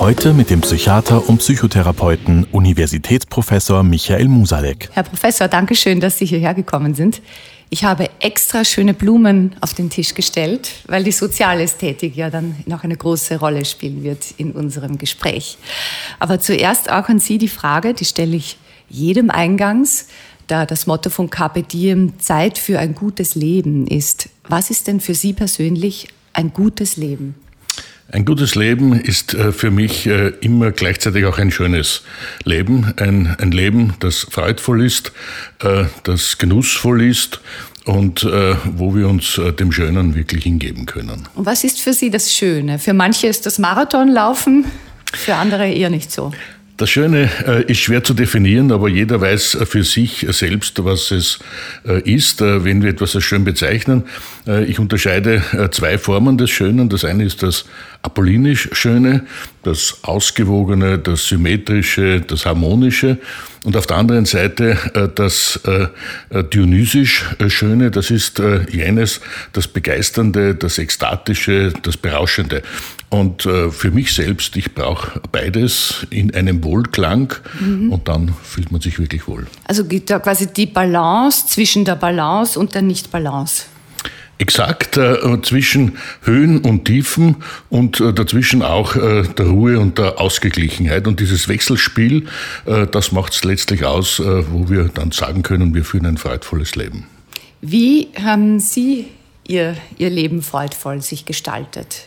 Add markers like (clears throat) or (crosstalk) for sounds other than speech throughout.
Heute mit dem Psychiater und Psychotherapeuten Universitätsprofessor Michael Musalek. Herr Professor, danke schön, dass Sie hierher gekommen sind. Ich habe extra schöne Blumen auf den Tisch gestellt, weil die Sozialästhetik ja dann noch eine große Rolle spielen wird in unserem Gespräch. Aber zuerst auch an Sie die Frage, die stelle ich jedem eingangs, da das Motto von Carpe Diem Zeit für ein gutes Leben ist. Was ist denn für Sie persönlich ein gutes Leben? Ein gutes Leben ist äh, für mich äh, immer gleichzeitig auch ein schönes Leben. Ein, ein Leben, das freudvoll ist, äh, das genussvoll ist und wo wir uns dem Schönen wirklich hingeben können. Und was ist für Sie das Schöne? Für manche ist das Marathonlaufen, für andere eher nicht so. Das Schöne äh, ist schwer zu definieren, aber jeder weiß äh, für sich selbst, was es äh, ist, wenn wir etwas als schön bezeichnen. Ich unterscheide zwei Formen des Schönen. Das eine ist das apollinisch Schöne, das Ausgewogene, das Symmetrische, das Harmonische. Und auf der anderen Seite das dionysisch Schöne, das ist jenes, das Begeisternde, das Ekstatische, das Berauschende. Und für mich selbst, ich brauche beides in einem Wohlklang mhm. und dann fühlt man sich wirklich wohl. Also gibt da quasi die Balance zwischen der Balance und der Nicht-Balance. Exakt äh, zwischen Höhen und Tiefen und äh, dazwischen auch äh, der Ruhe und der Ausgeglichenheit. Und dieses Wechselspiel, äh, das macht es letztlich aus, äh, wo wir dann sagen können, wir führen ein freudvolles Leben. Wie haben Sie Ihr, Ihr Leben freudvoll sich gestaltet?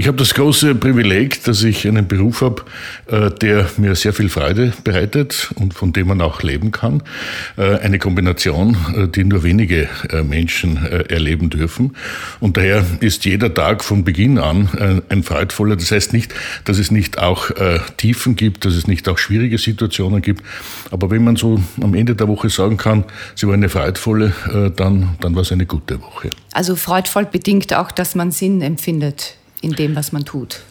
Ich habe das große Privileg, dass ich einen Beruf habe, äh, der mir sehr viel Freude bereitet und von dem man auch leben kann. Äh, eine Kombination, äh, die nur wenige Menschen erleben dürfen. Und daher ist jeder Tag von Beginn an ein freudvoller. Das heißt nicht, dass es nicht auch Tiefen gibt, dass es nicht auch schwierige Situationen gibt. Aber wenn man so am Ende der Woche sagen kann, sie war eine freudvolle, dann, dann war es eine gute Woche. Also freudvoll bedingt auch, dass man Sinn empfindet in dem, was man tut?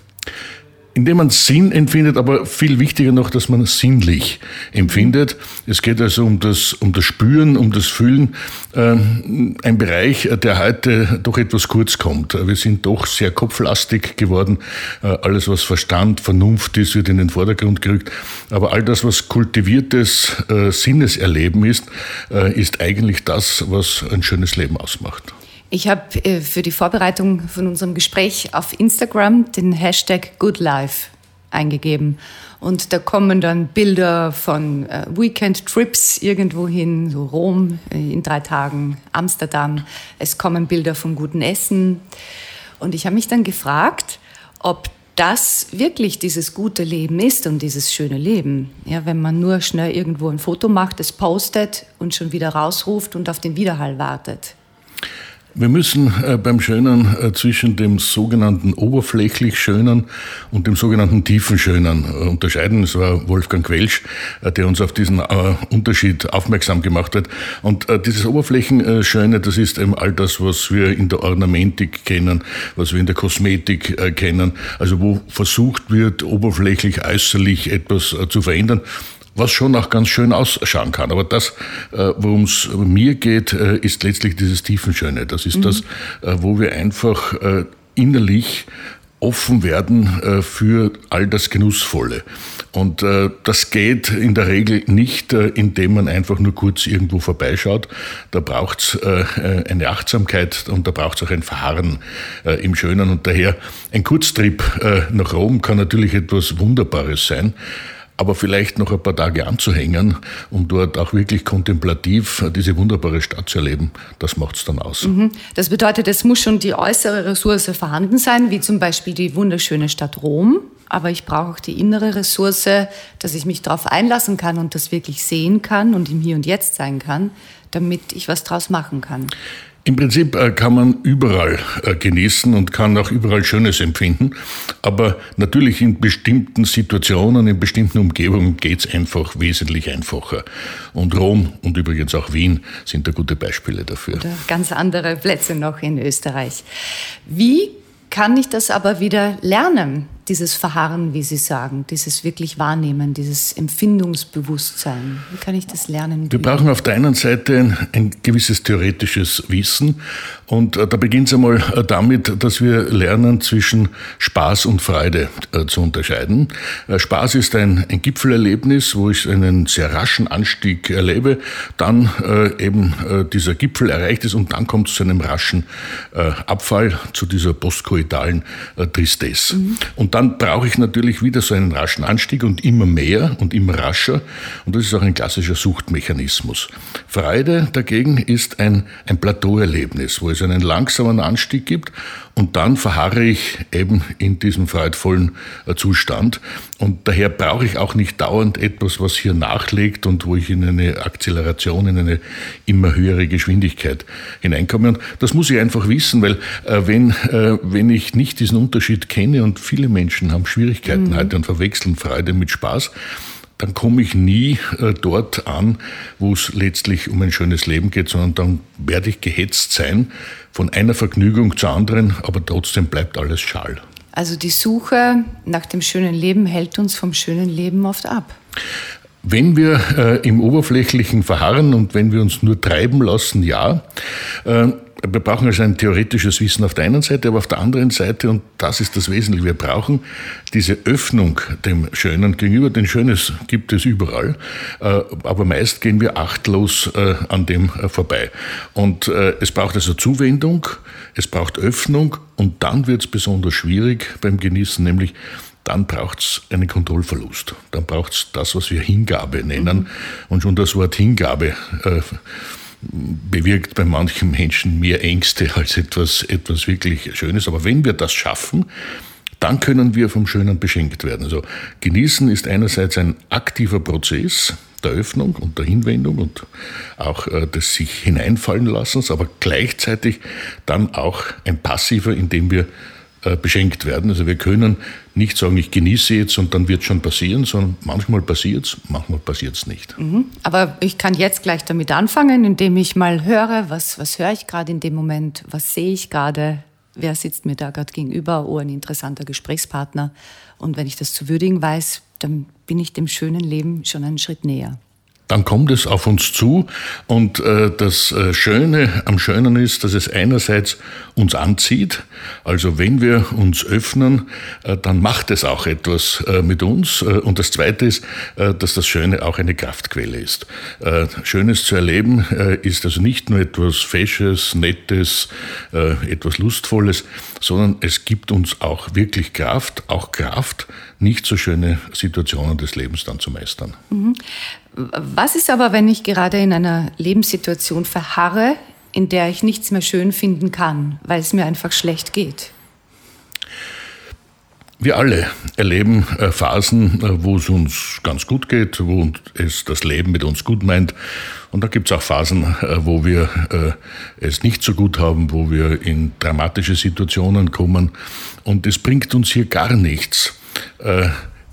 indem man Sinn empfindet, aber viel wichtiger noch, dass man sinnlich empfindet. Es geht also um das, um das Spüren, um das Fühlen. Ähm, ein Bereich, der heute doch etwas kurz kommt. Wir sind doch sehr kopflastig geworden. Äh, alles, was Verstand, Vernunft ist, wird in den Vordergrund gerückt. Aber all das, was kultiviertes äh, Sinneserleben ist, äh, ist eigentlich das, was ein schönes Leben ausmacht. Ich habe äh, für die Vorbereitung von unserem Gespräch auf Instagram den Hashtag GoodLife eingegeben. Und da kommen dann Bilder von äh, Weekend-Trips irgendwo hin, so Rom äh, in drei Tagen, Amsterdam. Es kommen Bilder vom guten Essen. Und ich habe mich dann gefragt, ob das wirklich dieses gute Leben ist und dieses schöne Leben. Ja, wenn man nur schnell irgendwo ein Foto macht, es postet und schon wieder rausruft und auf den Widerhall wartet. Wir müssen äh, beim Schönen äh, zwischen dem sogenannten oberflächlich Schönen und dem sogenannten tiefen Schönen äh, unterscheiden. Es war Wolfgang Quelsch, der uns auf diesen Unterschied aufmerksam gemacht hat. Und dieses Oberflächenschöne, das ist eben all das, was wir in der Ornamentik kennen, was wir in der Kosmetik kennen. Also wo versucht wird, oberflächlich, äußerlich etwas zu verändern was schon auch ganz schön ausschauen kann. Aber das, äh, worum es mir geht, äh, ist letztlich dieses Tiefenschöne. Das ist mhm. das, äh, wo wir einfach innerlich offen werden für all das Genussvolle. Und das geht in der Regel nicht, indem man einfach nur kurz irgendwo vorbeischaut. Da braucht es eine Achtsamkeit und da braucht es auch ein Verharren im Schönen. Und daher ein Kurztrip nach Rom kann natürlich etwas Wunderbares sein aber vielleicht noch ein paar Tage anzuhängen, um dort auch wirklich kontemplativ diese wunderbare Stadt zu erleben, das macht es dann aus. Mhm. Das bedeutet, es muss schon die äußere Ressource vorhanden sein, wie zum Beispiel die wunderschöne Stadt Rom. Aber ich brauche auch die innere Ressource, dass ich mich darauf einlassen kann und das wirklich sehen kann und im Hier und Jetzt sein kann, damit ich was draus machen kann. Im Prinzip äh, kann man überall äh, genießen und kann auch überall Schönes empfinden. Aber natürlich in bestimmten Situationen, in bestimmten Umgebungen geht es einfach wesentlich einfacher. Und Rom und übrigens auch Wien sind da gute Beispiele dafür. Oder ganz andere Plätze noch in Österreich. Wie kann ich das aber wieder lernen? Dieses Verharren, wie Sie sagen, dieses wirklich Wahrnehmen, dieses Empfindungsbewusstsein? Wie kann ich das lernen? Wir brauchen auf der einen Seite ein, ein gewisses theoretisches Wissen und äh, da beginnt es einmal äh, damit, dass wir lernen, zwischen Spaß und Freude äh, zu unterscheiden. Äh, Spaß ist ein, ein, Gipfelerlebnis, wo ich einen sehr raschen Anstieg erlebe, dann äh, eben dieser Gipfel erreicht ist und dann kommt es zu einem raschen Abfall, zu dieser postkoitalen Tristesse. Mhm. Und dann brauche ich natürlich wieder so einen raschen Anstieg und immer mehr und immer rascher. Und das ist auch ein klassischer Suchtmechanismus. Freude dagegen ist ein, ein Plateauerlebnis, wo es einen langsamen Anstieg gibt und dann verharre ich eben in diesem freudvollen äh, Zustand. Und daher brauche ich auch nicht dauernd etwas, was hier nachlegt und wo ich in eine Akzeleration, in eine immer höhere Geschwindigkeit hineinkomme. Und das muss ich einfach wissen, weil äh, wenn, äh, wenn ich nicht diesen Unterschied kenne und viele Menschen haben Schwierigkeiten mhm. heute und verwechseln Freude mit Spaß, dann komme ich nie äh, dort an, wo es letztlich um ein schönes Leben geht, sondern dann werde ich gehetzt sein von einer Vergnügung zur anderen, aber trotzdem bleibt alles schal. Also die Suche nach dem schönen Leben hält uns vom schönen Leben oft ab. Wenn wir äh, im Oberflächlichen verharren und wenn wir uns nur treiben lassen, ja. Äh, wir brauchen also ein theoretisches Wissen auf der einen Seite, aber auf der anderen Seite, und das ist das Wesentliche, wir brauchen diese Öffnung dem Schönen gegenüber. Denn Schönes gibt es überall, äh, aber meist gehen wir achtlos äh, an dem äh, vorbei. Und es braucht also Zuwendung, es braucht Öffnung und dann wird es besonders schwierig beim Genießen, nämlich dann braucht es einen Kontrollverlust. Dann braucht es das, was wir Hingabe nennen. Mhm. Und schon das Wort Hingabe äh, bewirkt bei manchen Menschen mehr Ängste als etwas, etwas wirklich Schönes. Aber wenn wir das schaffen, dann können wir vom Schönen beschenkt werden. Also genießen ist einerseits ein aktiver Prozess der Öffnung und der Hinwendung und auch äh, des sich hineinfallen lassens, aber gleichzeitig dann auch ein passiver, indem wir äh, beschenkt werden. Also wir können nicht sagen, ich genieße jetzt und dann wird es schon passieren, sondern manchmal passiert es, manchmal passiert es nicht. Mhm. Aber ich kann jetzt gleich damit anfangen, indem ich mal höre, was, was höre ich gerade in dem Moment, was sehe ich gerade, wer sitzt mir da gerade gegenüber, oh, ein interessanter Gesprächspartner. Und wenn ich das zu würdigen weiß, dann bin ich dem schönen Leben schon einen Schritt näher dann kommt es auf uns zu. Und äh, das äh, Schöne am Schönen ist, dass es einerseits uns anzieht. Also wenn wir uns öffnen, äh, dann macht es auch etwas mit uns. Und das Zweite ist, dass das Schöne auch eine Kraftquelle ist. Schönes zu erleben ist also nicht nur etwas Fesches, Nettes, etwas Lustvolles, sondern es gibt uns auch wirklich Kraft, auch Kraft, nicht so schöne Situationen des Lebens dann zu meistern. Mhm. Was ist aber, wenn ich gerade in einer Lebenssituation verharre, in der ich nichts mehr schön finden kann, weil es mir einfach schlecht geht? Wir alle erleben äh, Phasen, äh, wo es uns ganz gut geht, wo es das Leben mit uns gut meint. Und da gibt es auch Phasen, äh, wo wir es nicht so gut haben, wo wir in dramatische Situationen kommen. Und es bringt uns hier gar nichts,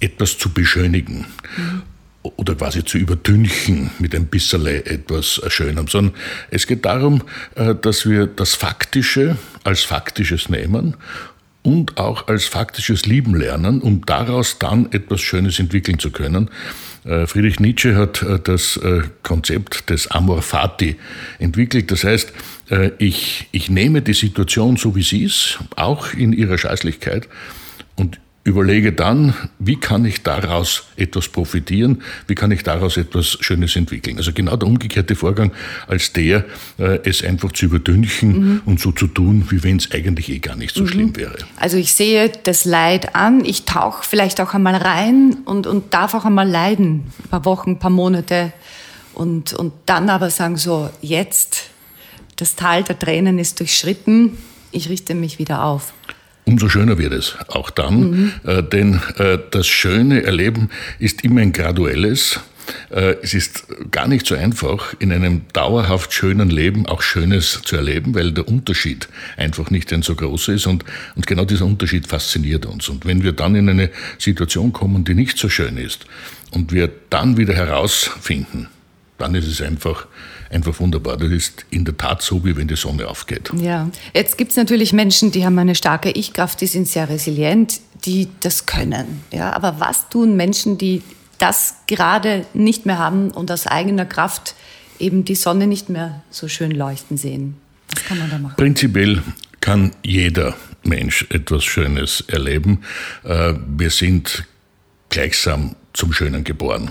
etwas zu beschönigen. Mhm oder quasi zu übertünchen mit ein bisschen etwas Schönem, sondern es geht darum, äh, dass wir das Faktische als Faktisches nehmen und auch als faktisches Lieben lernen, um daraus dann etwas Schönes entwickeln zu können. Äh, Friedrich Nietzsche hat äh, das Konzept des Amor Fati entwickelt. Das heißt, ich, ich nehme die Situation so, wie sie ist, auch in ihrer Scheißlichkeit, und überlege dann, wie kann ich daraus etwas profitieren, wie kann ich daraus etwas Schönes entwickeln. Also genau der umgekehrte Vorgang als der, äh, es einfach zu überdünchen mhm. und so zu tun, wie wenn es eigentlich eh gar nicht so mhm. schlimm wäre. Also ich sehe das Leid an, ich tauche vielleicht auch einmal rein und, und darf auch einmal leiden, ein paar Wochen, ein paar Monate und, und dann aber sagen so, jetzt, das Tal der Tränen ist durchschritten, ich richte mich wieder auf. Umso schöner wird es auch dann, mhm. äh, denn äh, das schöne Erleben ist immer ein graduelles. Äh, es ist gar nicht so einfach, in einem dauerhaft schönen Leben auch Schönes zu erleben, weil der Unterschied einfach nicht ein so groß ist und, und genau dieser Unterschied fasziniert uns. Und wenn wir dann in eine Situation kommen, die nicht so schön ist und wir dann wieder herausfinden, dann ist es einfach, einfach wunderbar. Das ist in der Tat so, wie wenn die Sonne aufgeht. Ja, jetzt gibt es natürlich Menschen, die haben eine starke Ich-Kraft, die sind sehr resilient, die das können. Ja, aber was tun Menschen, die das gerade nicht mehr haben und aus eigener Kraft eben die Sonne nicht mehr so schön leuchten sehen? Was kann man da machen? Prinzipiell kann jeder Mensch etwas Schönes erleben. Äh, wir sind gleichsam zum Schönen geboren.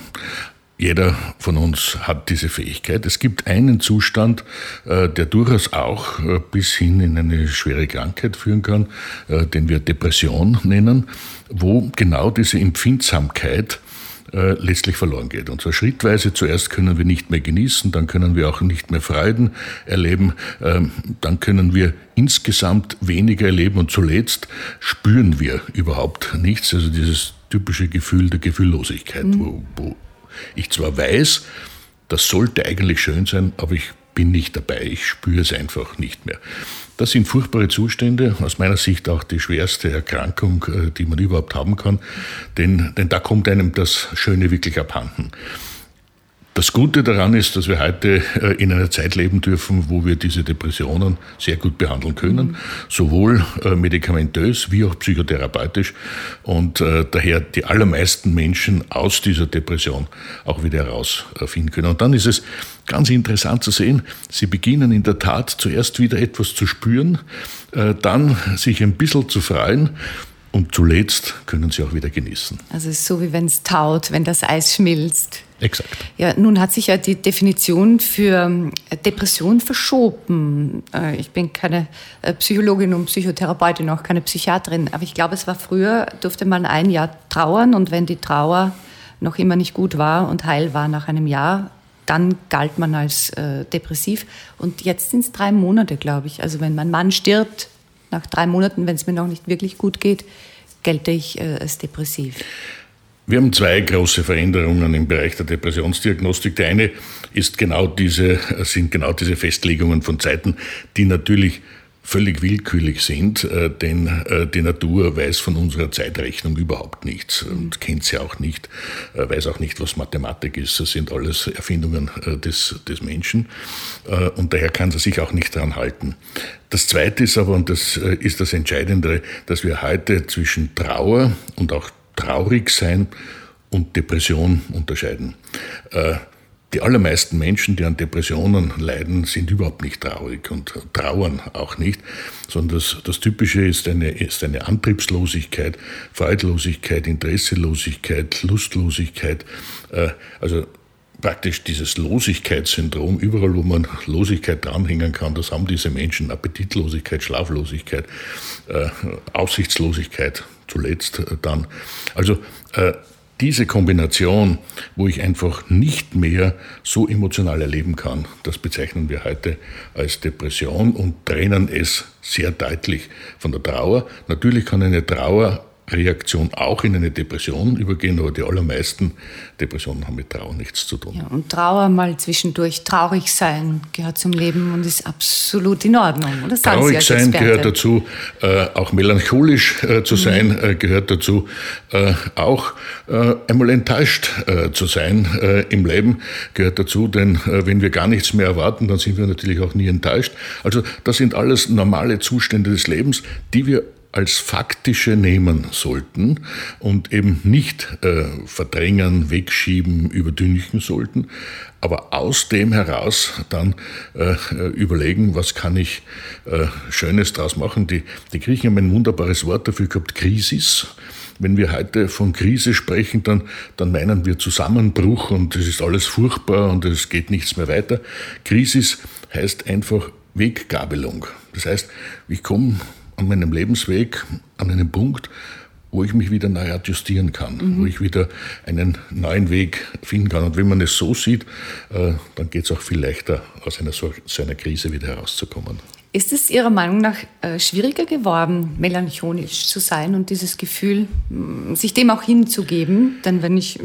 Jeder von uns hat diese Fähigkeit. Es gibt einen Zustand, äh, der durchaus auch äh, bis hin in eine schwere Krankheit führen kann, äh, den wir Depression nennen, wo genau diese Empfindsamkeit letztlich verloren geht. Und zwar schrittweise. Zuerst können wir nicht mehr genießen, dann können wir auch nicht mehr Freuden erleben, ähm, dann können wir insgesamt weniger erleben und zuletzt spüren wir überhaupt nichts. Also dieses typische Gefühl der Gefühllosigkeit, mhm. wo, wo ich zwar weiß, das sollte eigentlich schön sein, aber ich bin nicht dabei, ich spüre es einfach nicht mehr. Das sind furchtbare Zustände, aus meiner Sicht auch die schwerste Erkrankung, äh, die man überhaupt haben kann, denn, denn da kommt einem das Schöne wirklich abhanden. Das Gute daran ist, dass wir heute äh, in einer Zeit leben dürfen, wo wir diese Depressionen sehr gut behandeln können, sowohl äh, medikamentös wie auch psychotherapeutisch und äh, daher die allermeisten Menschen aus dieser Depression auch wieder herausfinden können. Und dann ist es ganz interessant zu sehen, sie beginnen in der Tat zuerst wieder etwas zu spüren, dann sich ein bisschen zu freuen und zuletzt können sie auch wieder genießen. Also es ist so, wie wenn es taut, wenn das Eis schmilzt. Exakt. Ja, nun hat sich ja die Definition für äh, Depression verschoben. Äh, ich bin keine äh, Psychologin und Psychotherapeutin, auch keine Psychiaterin, aber ich glaube, es war früher, durfte man ein Jahr trauern und wenn die Trauer noch immer nicht gut war und heil war nach einem Jahr, dann galt man als äh, depressiv. Und jetzt sind es drei Monate, glaube ich. Also wenn mein Mann stirbt, nach drei Monaten, wenn es mir noch nicht wirklich gut geht, gelte ich äh, als depressiv. Wir haben zwei große Veränderungen im Bereich der Depressionsdiagnostik. Die eine ist genau diese, sind genau diese Festlegungen von Zeiten, die natürlich völlig willkürlich sind, äh, denn äh, die Natur weiß von unserer Zeitrechnung überhaupt nichts und kennt sie auch nicht, äh, weiß auch nicht, was Mathematik ist. Das sind alles Erfindungen des, des Menschen und daher kann sie sich auch nicht daran halten. Das Zweite ist aber, und das ist das Entscheidende, dass wir heute zwischen Trauer und auch traurig sein und Depression unterscheiden. Die allermeisten Menschen, die an Depressionen leiden, sind überhaupt nicht traurig und trauern auch nicht, sondern das, das Typische ist eine, ist eine Antriebslosigkeit, Freudlosigkeit, Interesselosigkeit, Lustlosigkeit. Äh, also praktisch dieses Losigkeitssyndrom, überall wo man Losigkeit dranhängen kann, das haben diese Menschen, Appetitlosigkeit, Schlaflosigkeit, äh, Aussichtslosigkeit zuletzt dann. Also äh, diese Kombination, wo ich einfach nicht mehr so emotional erleben kann, das bezeichnen wir heute als Depression und trennen es sehr deutlich von der Trauer. Natürlich kann eine Trauer Reaktion auch in eine Depression übergehen, aber die allermeisten Depressionen haben mit Trauer nichts zu tun. Ja, und Trauer mal zwischendurch traurig sein gehört zum Leben und ist absolut in Ordnung. Oder? Traurig sein Experte. gehört dazu, äh, auch melancholisch äh, zu mhm. sein äh, gehört dazu, äh, auch äh, einmal enttäuscht äh, zu sein im Leben gehört dazu, denn wenn wir gar nichts mehr erwarten, dann sind wir natürlich auch nie enttäuscht. Also das sind alles normale Zustände des Lebens, die wir als faktische nehmen sollten und eben nicht äh, verdrängen, wegschieben, überdünchen sollten, aber aus dem heraus dann äh, überlegen, was kann ich äh, Schönes daraus machen. Die, die Griechen haben ein wunderbares Wort dafür gehabt, Krisis. Wenn wir heute von Krise sprechen, dann, dann meinen wir Zusammenbruch und es ist alles furchtbar und es geht nichts mehr weiter. Krisis heißt einfach Weggabelung. Das heißt, ich komme an meinem Lebensweg an einem Punkt, wo ich mich wieder neu adjustieren kann, mhm. wo ich wieder einen neuen Weg finden kann. Und wenn man es so sieht, äh, dann geht es auch viel leichter, aus einer so, so einer Krise wieder herauszukommen. Ist es Ihrer Meinung nach äh, schwieriger geworden, melancholisch zu sein und dieses Gefühl, sich dem auch hinzugeben? Denn wenn ich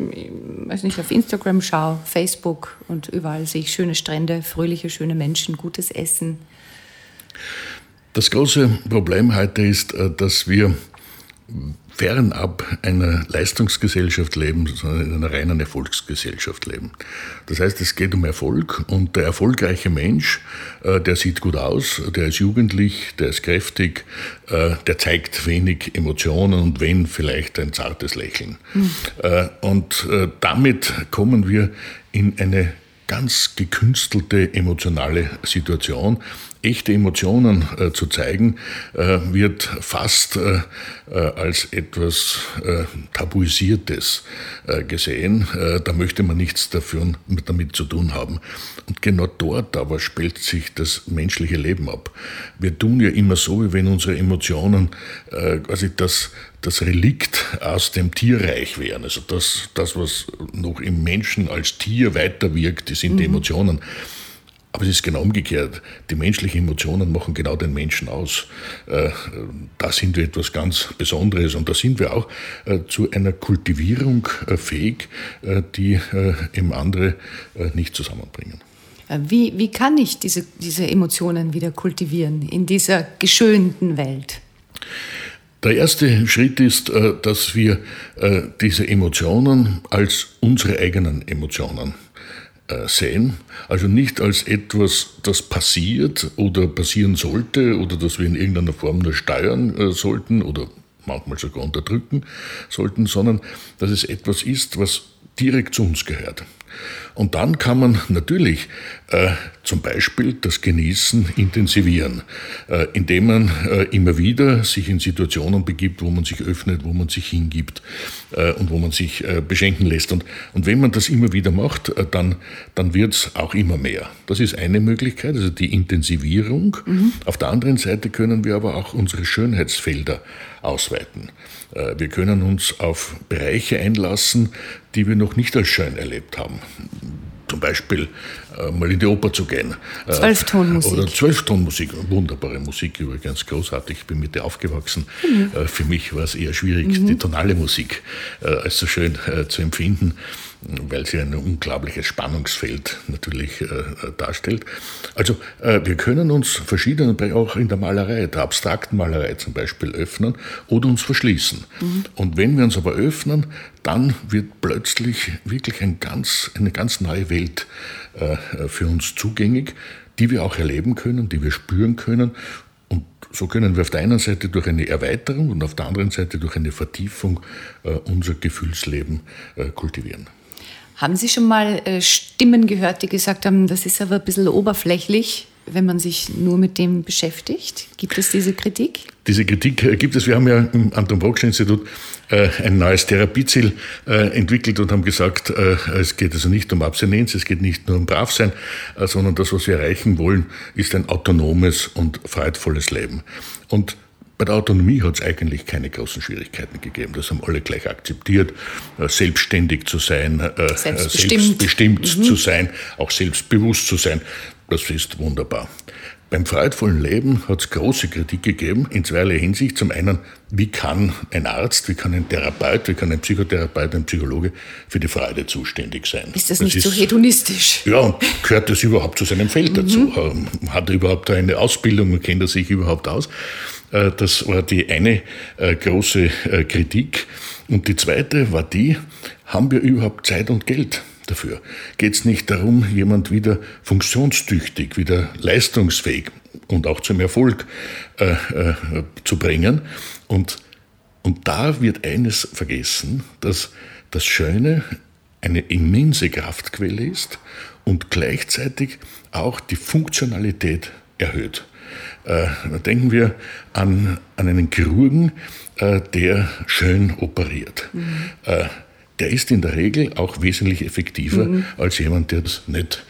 weiß nicht, auf Instagram schaue, Facebook und überall sehe ich schöne Strände, fröhliche, schöne Menschen, gutes Essen. Das große Problem heute ist, äh, dass wir fernab einer Leistungsgesellschaft leben, sondern in einer reinen Erfolgsgesellschaft leben. Das heißt, es geht um Erfolg und der erfolgreiche Mensch, äh, der sieht gut aus, der ist jugendlich, der ist kräftig, äh, der zeigt wenig Emotionen und wenn vielleicht ein zartes Lächeln. Mhm. Und damit kommen wir in eine ganz gekünstelte emotionale Situation, echte Emotionen äh, zu zeigen, äh, wird fast äh, äh als etwas äh, Tabuisiertes äh, gesehen. da möchte man nichts dafür, damit zu tun haben. Und genau dort aber spielt sich das menschliche Leben ab. Wir tun ja immer so, wie wenn unsere Emotionen quasi das, das Relikt aus dem Tierreich wären. Also das, das, was noch im Menschen als Tier weiterwirkt, sind mhm. die Emotionen. Aber es ist genau umgekehrt. Die menschlichen Emotionen machen genau den Menschen aus. Äh, da sind wir etwas ganz Besonderes und da sind wir auch äh, zu einer Kultivierung äh, fähig, die eben andere nicht zusammenbringen. Wie, wie kann ich diese, diese Emotionen wieder kultivieren in dieser geschönten Welt? Der erste Schritt ist, dass wir diese Emotionen als unsere eigenen Emotionen äh, sehen. Also nicht als etwas, das passiert oder passieren sollte oder das wir in irgendeiner Form nur steuern äh, sollten oder manchmal sogar unterdrücken sollten, sondern dass es etwas ist, was direkt zu uns gehört. Und dann kann man natürlich äh, zum Beispiel das Genießen intensivieren, äh, indem man äh, immer wieder sich in Situationen begibt, wo man sich öffnet, wo man sich hingibt äh, und wo man sich äh, beschenken lässt. Und, und wenn man das immer wieder macht, äh, dann, dann wird es auch immer mehr. Das ist eine Möglichkeit, also die Intensivierung. Mhm. Auf der anderen Seite können wir aber auch unsere Schönheitsfelder ausweiten. Wir können uns auf Bereiche einlassen, die wir noch nicht als schön erlebt haben zum Beispiel äh, mal in die Oper zu gehen. Äh, Zwölftonmusik. Oder Zwölftonmusik, wunderbare Musik, übrigens großartig. Ich bin mit der aufgewachsen. Mhm. Äh, für mich war es eher schwierig, mhm. die tonale Musik äh, als so schön äh, zu empfinden weil sie ein unglaubliches Spannungsfeld natürlich äh, darstellt. Also äh, wir können uns verschiedene, auch in der Malerei, der abstrakten Malerei zum Beispiel, öffnen oder uns verschließen. Mhm. Und wenn wir uns aber öffnen, dann wird plötzlich wirklich ein ganz, eine ganz neue Welt äh, für uns zugänglich, die wir auch erleben können, die wir spüren können und so können wir auf der einen Seite durch eine Erweiterung und auf der anderen Seite durch eine Vertiefung äh, unser Gefühlsleben äh, kultivieren. Haben Sie schon mal äh, Stimmen gehört, die gesagt haben, das ist aber ein bisschen oberflächlich, wenn man sich nur mit dem beschäftigt? Gibt es diese Kritik? Diese Kritik äh, gibt es. Wir haben ja im Anton Brocksch Institut äh, ein neues Therapieziel entwickelt und haben gesagt, es geht also nicht um Abstinenz, es geht nicht nur um Bravsein, sondern das, was wir erreichen wollen, ist ein autonomes und freudvolles Leben. Und bei der Autonomie hat es eigentlich keine großen Schwierigkeiten gegeben. Das haben alle gleich akzeptiert, äh, selbstständig zu sein, äh, selbstbestimmt, selbstbestimmt mhm. zu sein, auch selbstbewusst zu sein. Das ist wunderbar. Beim freudvollen Leben hat es große Kritik gegeben, in zweierlei Hinsicht. Zum einen, wie kann ein Arzt, wie kann ein Therapeut, wie kann ein Psychotherapeut, ein Psychologe für die Freude zuständig sein? Ist das, das nicht ist, so hedonistisch? Ja, und gehört das überhaupt zu seinem Feld dazu? Mhm. Ähm, hat er überhaupt eine Ausbildung und kennt er sich überhaupt aus? Äh, das war die eine äh, große äh, Kritik. Und die zweite war die, haben wir überhaupt Zeit und Geld? dafür. Geht es nicht darum, jemand wieder funktionstüchtig, wieder leistungsfähig und auch zum Erfolg äh, äh, zu bringen. Und, und da wird eines vergessen, dass das Schöne eine immense Kraftquelle ist und gleichzeitig auch die Funktionalität erhöht. Äh, denken wir an, an einen Chirurgen, äh, der schön operiert. Mhm. Äh, der ist in der Regel auch wesentlich effektiver mhm. als jemand, der das nicht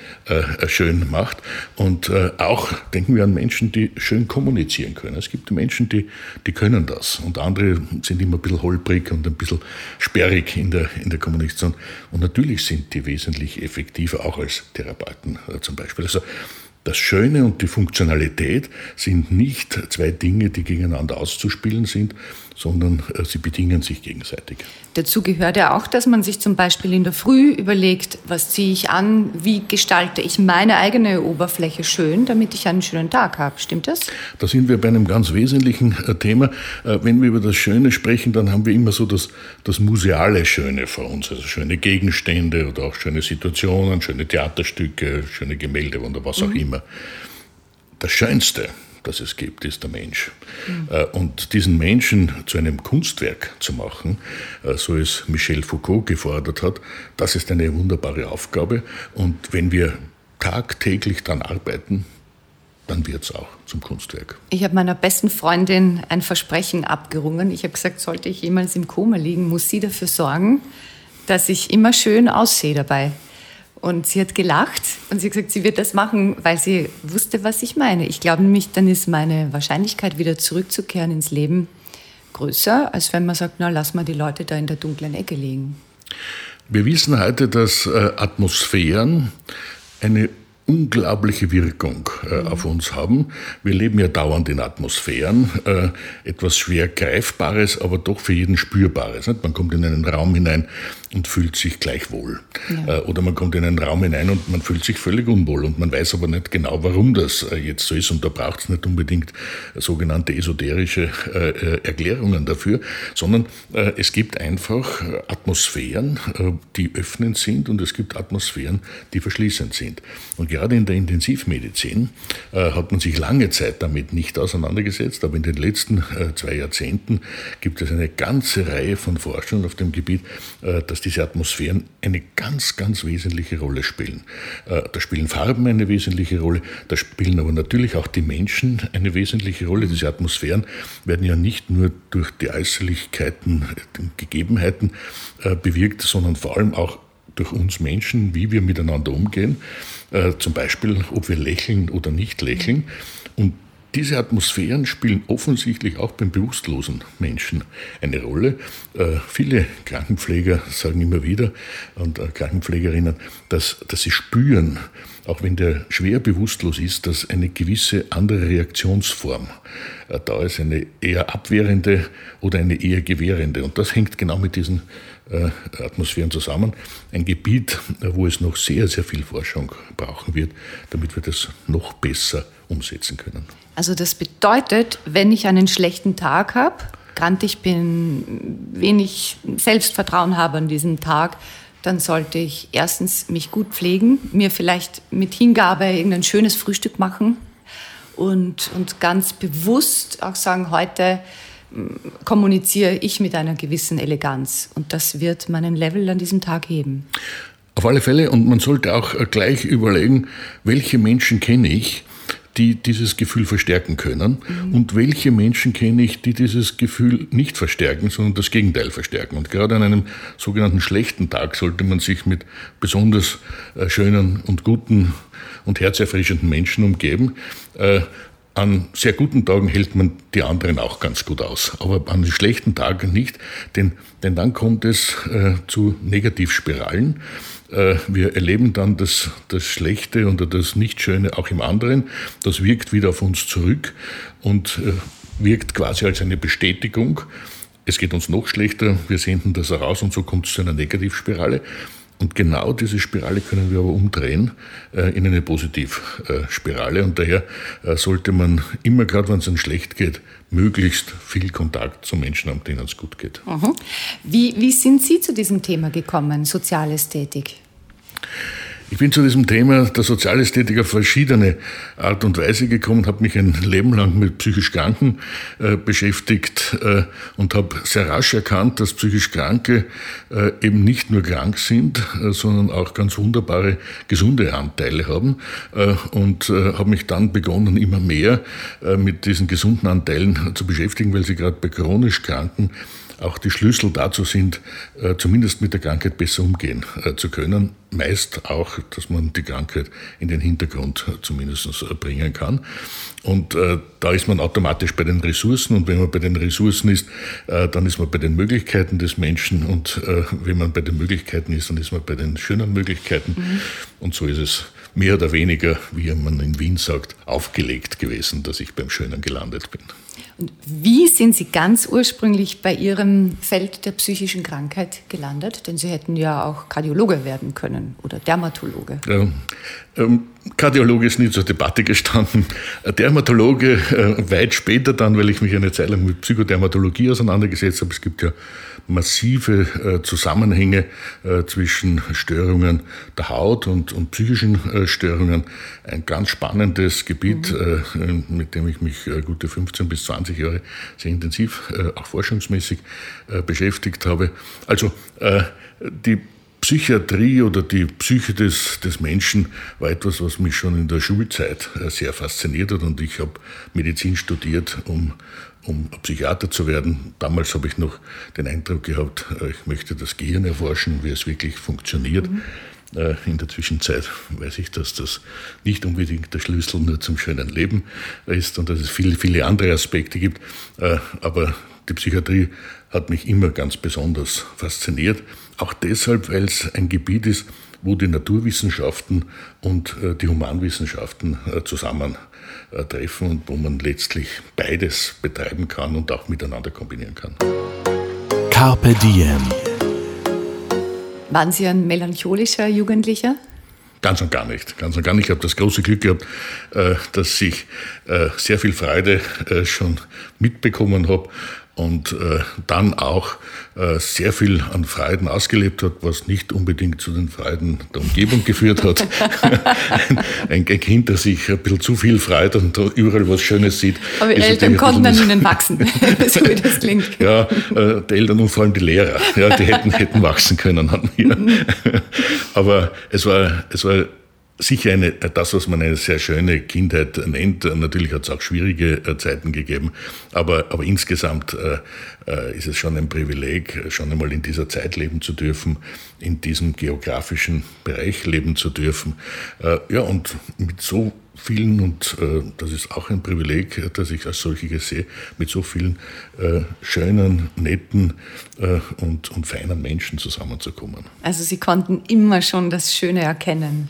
schön macht. Und auch denken wir an Menschen, die schön kommunizieren können. Es gibt Menschen, die, die können das und andere sind immer ein bisschen holprig und ein bisschen sperrig in der, in der Kommunikation. Und natürlich sind die wesentlich effektiver, auch als Therapeuten zum Beispiel. Also das Schöne und die Funktionalität sind nicht zwei Dinge, die gegeneinander auszuspielen sind, sondern äh, sie bedingen sich gegenseitig. Dazu gehört ja auch, dass man sich zum Beispiel in der Früh überlegt, was ziehe ich an, wie gestalte ich meine eigene Oberfläche schön, damit ich einen schönen Tag habe. Stimmt das? Da sind wir bei einem ganz wesentlichen äh, Thema. Äh, wenn wir über das Schöne sprechen, dann haben wir immer so das, das museale Schöne vor uns, also schöne Gegenstände oder auch schöne Situationen, schöne Theaterstücke, schöne Gemälde oder was auch mhm. immer. Das Schönste, das es gibt, ist der Mensch. Mhm. Und diesen Menschen zu einem Kunstwerk zu machen, äh, so es Michel Foucault gefordert hat, das ist eine wunderbare Aufgabe. Und wenn wir tagtäglich daran arbeiten, dann wird es auch zum Kunstwerk. Ich habe meiner besten Freundin ein Versprechen abgerungen. Ich habe gesagt, sollte ich jemals im Koma liegen, muss sie dafür sorgen, dass ich immer schön aussehe dabei. Und sie hat gelacht und sie hat gesagt, sie wird das machen, weil sie wusste, was ich meine. Ich glaube nämlich, dann ist meine Wahrscheinlichkeit, wieder zurückzukehren ins Leben, größer, als wenn man sagt, na, lass mal die Leute da in der dunklen Ecke liegen. Wir wissen heute, dass äh, Atmosphären eine unglaubliche Wirkung äh, auf uns haben. Wir leben ja dauernd in Atmosphären, äh, etwas schwer Greifbares, aber doch für jeden Spürbares. Nicht? Man kommt in einen Raum hinein und fühlt sich gleich wohl. Ja. Äh, oder man kommt in einen Raum hinein und man fühlt sich völlig unwohl und man weiß aber nicht genau, warum das äh, jetzt so ist. Und da braucht es nicht unbedingt sogenannte esoterische äh, Erklärungen dafür, sondern es gibt einfach Atmosphären, die öffnend sind und es gibt Atmosphären, die verschließend sind. Und gerade in der Intensivmedizin hat man sich lange Zeit damit nicht auseinandergesetzt, aber in den letzten zwei Jahrzehnten gibt es eine ganze Reihe von Forschungen auf dem Gebiet, dass dass diese Atmosphären eine ganz, ganz wesentliche Rolle spielen. Äh, da spielen Farben eine wesentliche Rolle, da spielen aber natürlich auch die Menschen eine wesentliche Rolle. Diese Atmosphären werden ja nicht nur durch die Äußerlichkeiten, die Gegebenheiten äh, bewirkt, sondern vor allem auch durch uns Menschen, wie wir miteinander umgehen, äh, zum Beispiel, ob wir lächeln oder nicht lächeln. Diese Atmosphären spielen offensichtlich auch beim bewusstlosen Menschen eine Rolle. Äh, viele Krankenpfleger sagen immer wieder und äh, Krankenpflegerinnen, dass, dass sie spüren, auch wenn der schwer bewusstlos ist, dass eine gewisse andere Reaktionsform äh, da ist, eine eher abwehrende oder eine eher gewährende. Und das hängt genau mit diesen äh, Atmosphären zusammen. Ein Gebiet, wo es noch sehr, sehr viel Forschung brauchen wird, damit wir das noch besser umsetzen können. Also das bedeutet, wenn ich einen schlechten Tag habe, grantig bin, wenig Selbstvertrauen habe an diesem Tag, dann sollte ich erstens mich gut pflegen, mir vielleicht mit Hingabe irgendein schönes Frühstück machen und, und ganz bewusst auch sagen, heute hm, kommuniziere ich mit einer gewissen Eleganz und das wird meinen Level an diesem Tag heben. Auf alle Fälle und man sollte auch gleich überlegen, welche Menschen kenne ich, die dieses Gefühl verstärken können mhm. und welche Menschen kenne ich, die dieses Gefühl nicht verstärken, sondern das Gegenteil verstärken. Und gerade an einem sogenannten schlechten Tag sollte man sich mit besonders äh, schönen und guten und herzerfrischenden Menschen umgeben. Äh, an sehr guten Tagen hält man die anderen auch ganz gut aus, aber an schlechten Tagen nicht, denn, denn dann kommt es äh, zu Negativspiralen. Äh, wir erleben dann das, das Schlechte oder das Nichtschöne auch im anderen. Das wirkt wieder auf uns zurück und äh, wirkt quasi als eine Bestätigung. Es geht uns noch schlechter, wir senden das heraus und so kommt es zu einer Negativspirale. Und genau diese Spirale können wir aber umdrehen äh, in eine Positivspirale. Und daher äh, sollte man immer, gerade wenn es einem schlecht geht, möglichst viel Kontakt zu Menschen haben, denen es gut geht. Mhm. Wie, wie sind Sie zu diesem Thema gekommen, Sozialästhetik? Ich bin zu diesem Thema der Sozialästhetik auf verschiedene Art und Weise gekommen, habe mich ein Leben lang mit psychisch Kranken äh, beschäftigt äh, und habe sehr rasch erkannt, dass psychisch Kranke äh, eben nicht nur krank sind, äh, sondern auch ganz wunderbare gesunde Anteile haben äh, und äh, habe mich dann begonnen, immer mehr mit diesen gesunden Anteilen zu beschäftigen, weil sie gerade bei chronisch Kranken auch die Schlüssel dazu sind, äh, zumindest mit der Krankheit besser umgehen äh, zu können. Meist auch, dass man die Krankheit in den Hintergrund äh, zumindest bringen kann. Und da ist man automatisch bei den Ressourcen. Und wenn man bei den Ressourcen ist, dann ist man bei den Möglichkeiten des Menschen. Und wenn man bei den Möglichkeiten ist, dann ist man bei den schönen Möglichkeiten. Mhm. Und so ist es mehr oder weniger, wie man in Wien sagt, aufgelegt gewesen, dass ich beim Schönen gelandet bin. Und wie sind Sie ganz ursprünglich bei Ihrem Feld der psychischen Krankheit gelandet? Denn Sie hätten ja auch Kardiologe werden können oder Dermatologe. Ja, ähm, Kardiologe ist nie zur Debatte gestanden. Dermatologe äh, weit später dann, weil ich mich eine Zeit lang mit Psychodermatologie auseinandergesetzt habe. Es gibt ja massive äh, Zusammenhänge äh, zwischen Störungen der Haut und, und psychischen äh, Störungen. Ein ganz spannendes Gebiet, mhm. Mit dem ich mich gute 15 bis 20 Jahre sehr intensiv, auch forschungsmäßig beschäftigt habe. Also die Psychiatrie oder die Psyche des, des Menschen war etwas, was mich schon in der Schulzeit sehr fasziniert hat und ich habe Medizin studiert, um, um Psychiater zu werden. Damals habe ich noch den Eindruck gehabt, äh, ich möchte das Gehirn erforschen, wie es wirklich funktioniert. Mhm. Äh, in der Zwischenzeit weiß ich, dass das nicht unbedingt der Schlüssel nur zum schönen Leben ist und dass es viele, viele andere Aspekte gibt. Aber die Psychiatrie hat mich immer ganz besonders fasziniert. Auch deshalb, weil es ein Gebiet ist, wo die Naturwissenschaften und äh, die Humanwissenschaften äh, zusammentreffen und wo man letztlich beides betreiben kann und auch miteinander kombinieren kann. Carpe Diem. Waren Sie ein melancholischer Jugendlicher? Ganz und gar nicht. Ganz und gar nicht. Ich habe das große Glück gehabt, äh, dass ich sehr viel Freude schon mitbekommen habe und äh, dann auch äh, sehr viel an Freuden ausgelebt hat, was nicht unbedingt zu den Freuden der Umgebung geführt hat. (laughs) ein, ein, Kind, das sich ein bisschen zu viel freut und überall was Schönes sieht. Aber die Eltern konnten an ihnen wachsen, (laughs) (laughs) so wie das klingt. Ja, äh, die Eltern und vor allem die Lehrer, ja, die hätten, hätten wachsen können an mir. Aber es war, es war sicher eine, das, was man eine sehr schöne Kindheit nennt. Natürlich hat es auch schwierige äh, Zeiten gegeben, aber, aber insgesamt äh, äh, ist es schon ein Privileg, schon einmal in dieser Zeit leben zu dürfen, in diesem geografischen Bereich leben zu dürfen. Ja, und mit so vielen, und das ist auch ein Privileg, dass ich als solche sehe, mit so vielen schönen, netten und, und feinen Menschen zusammenzukommen. Also Sie konnten immer schon das Schöne erkennen.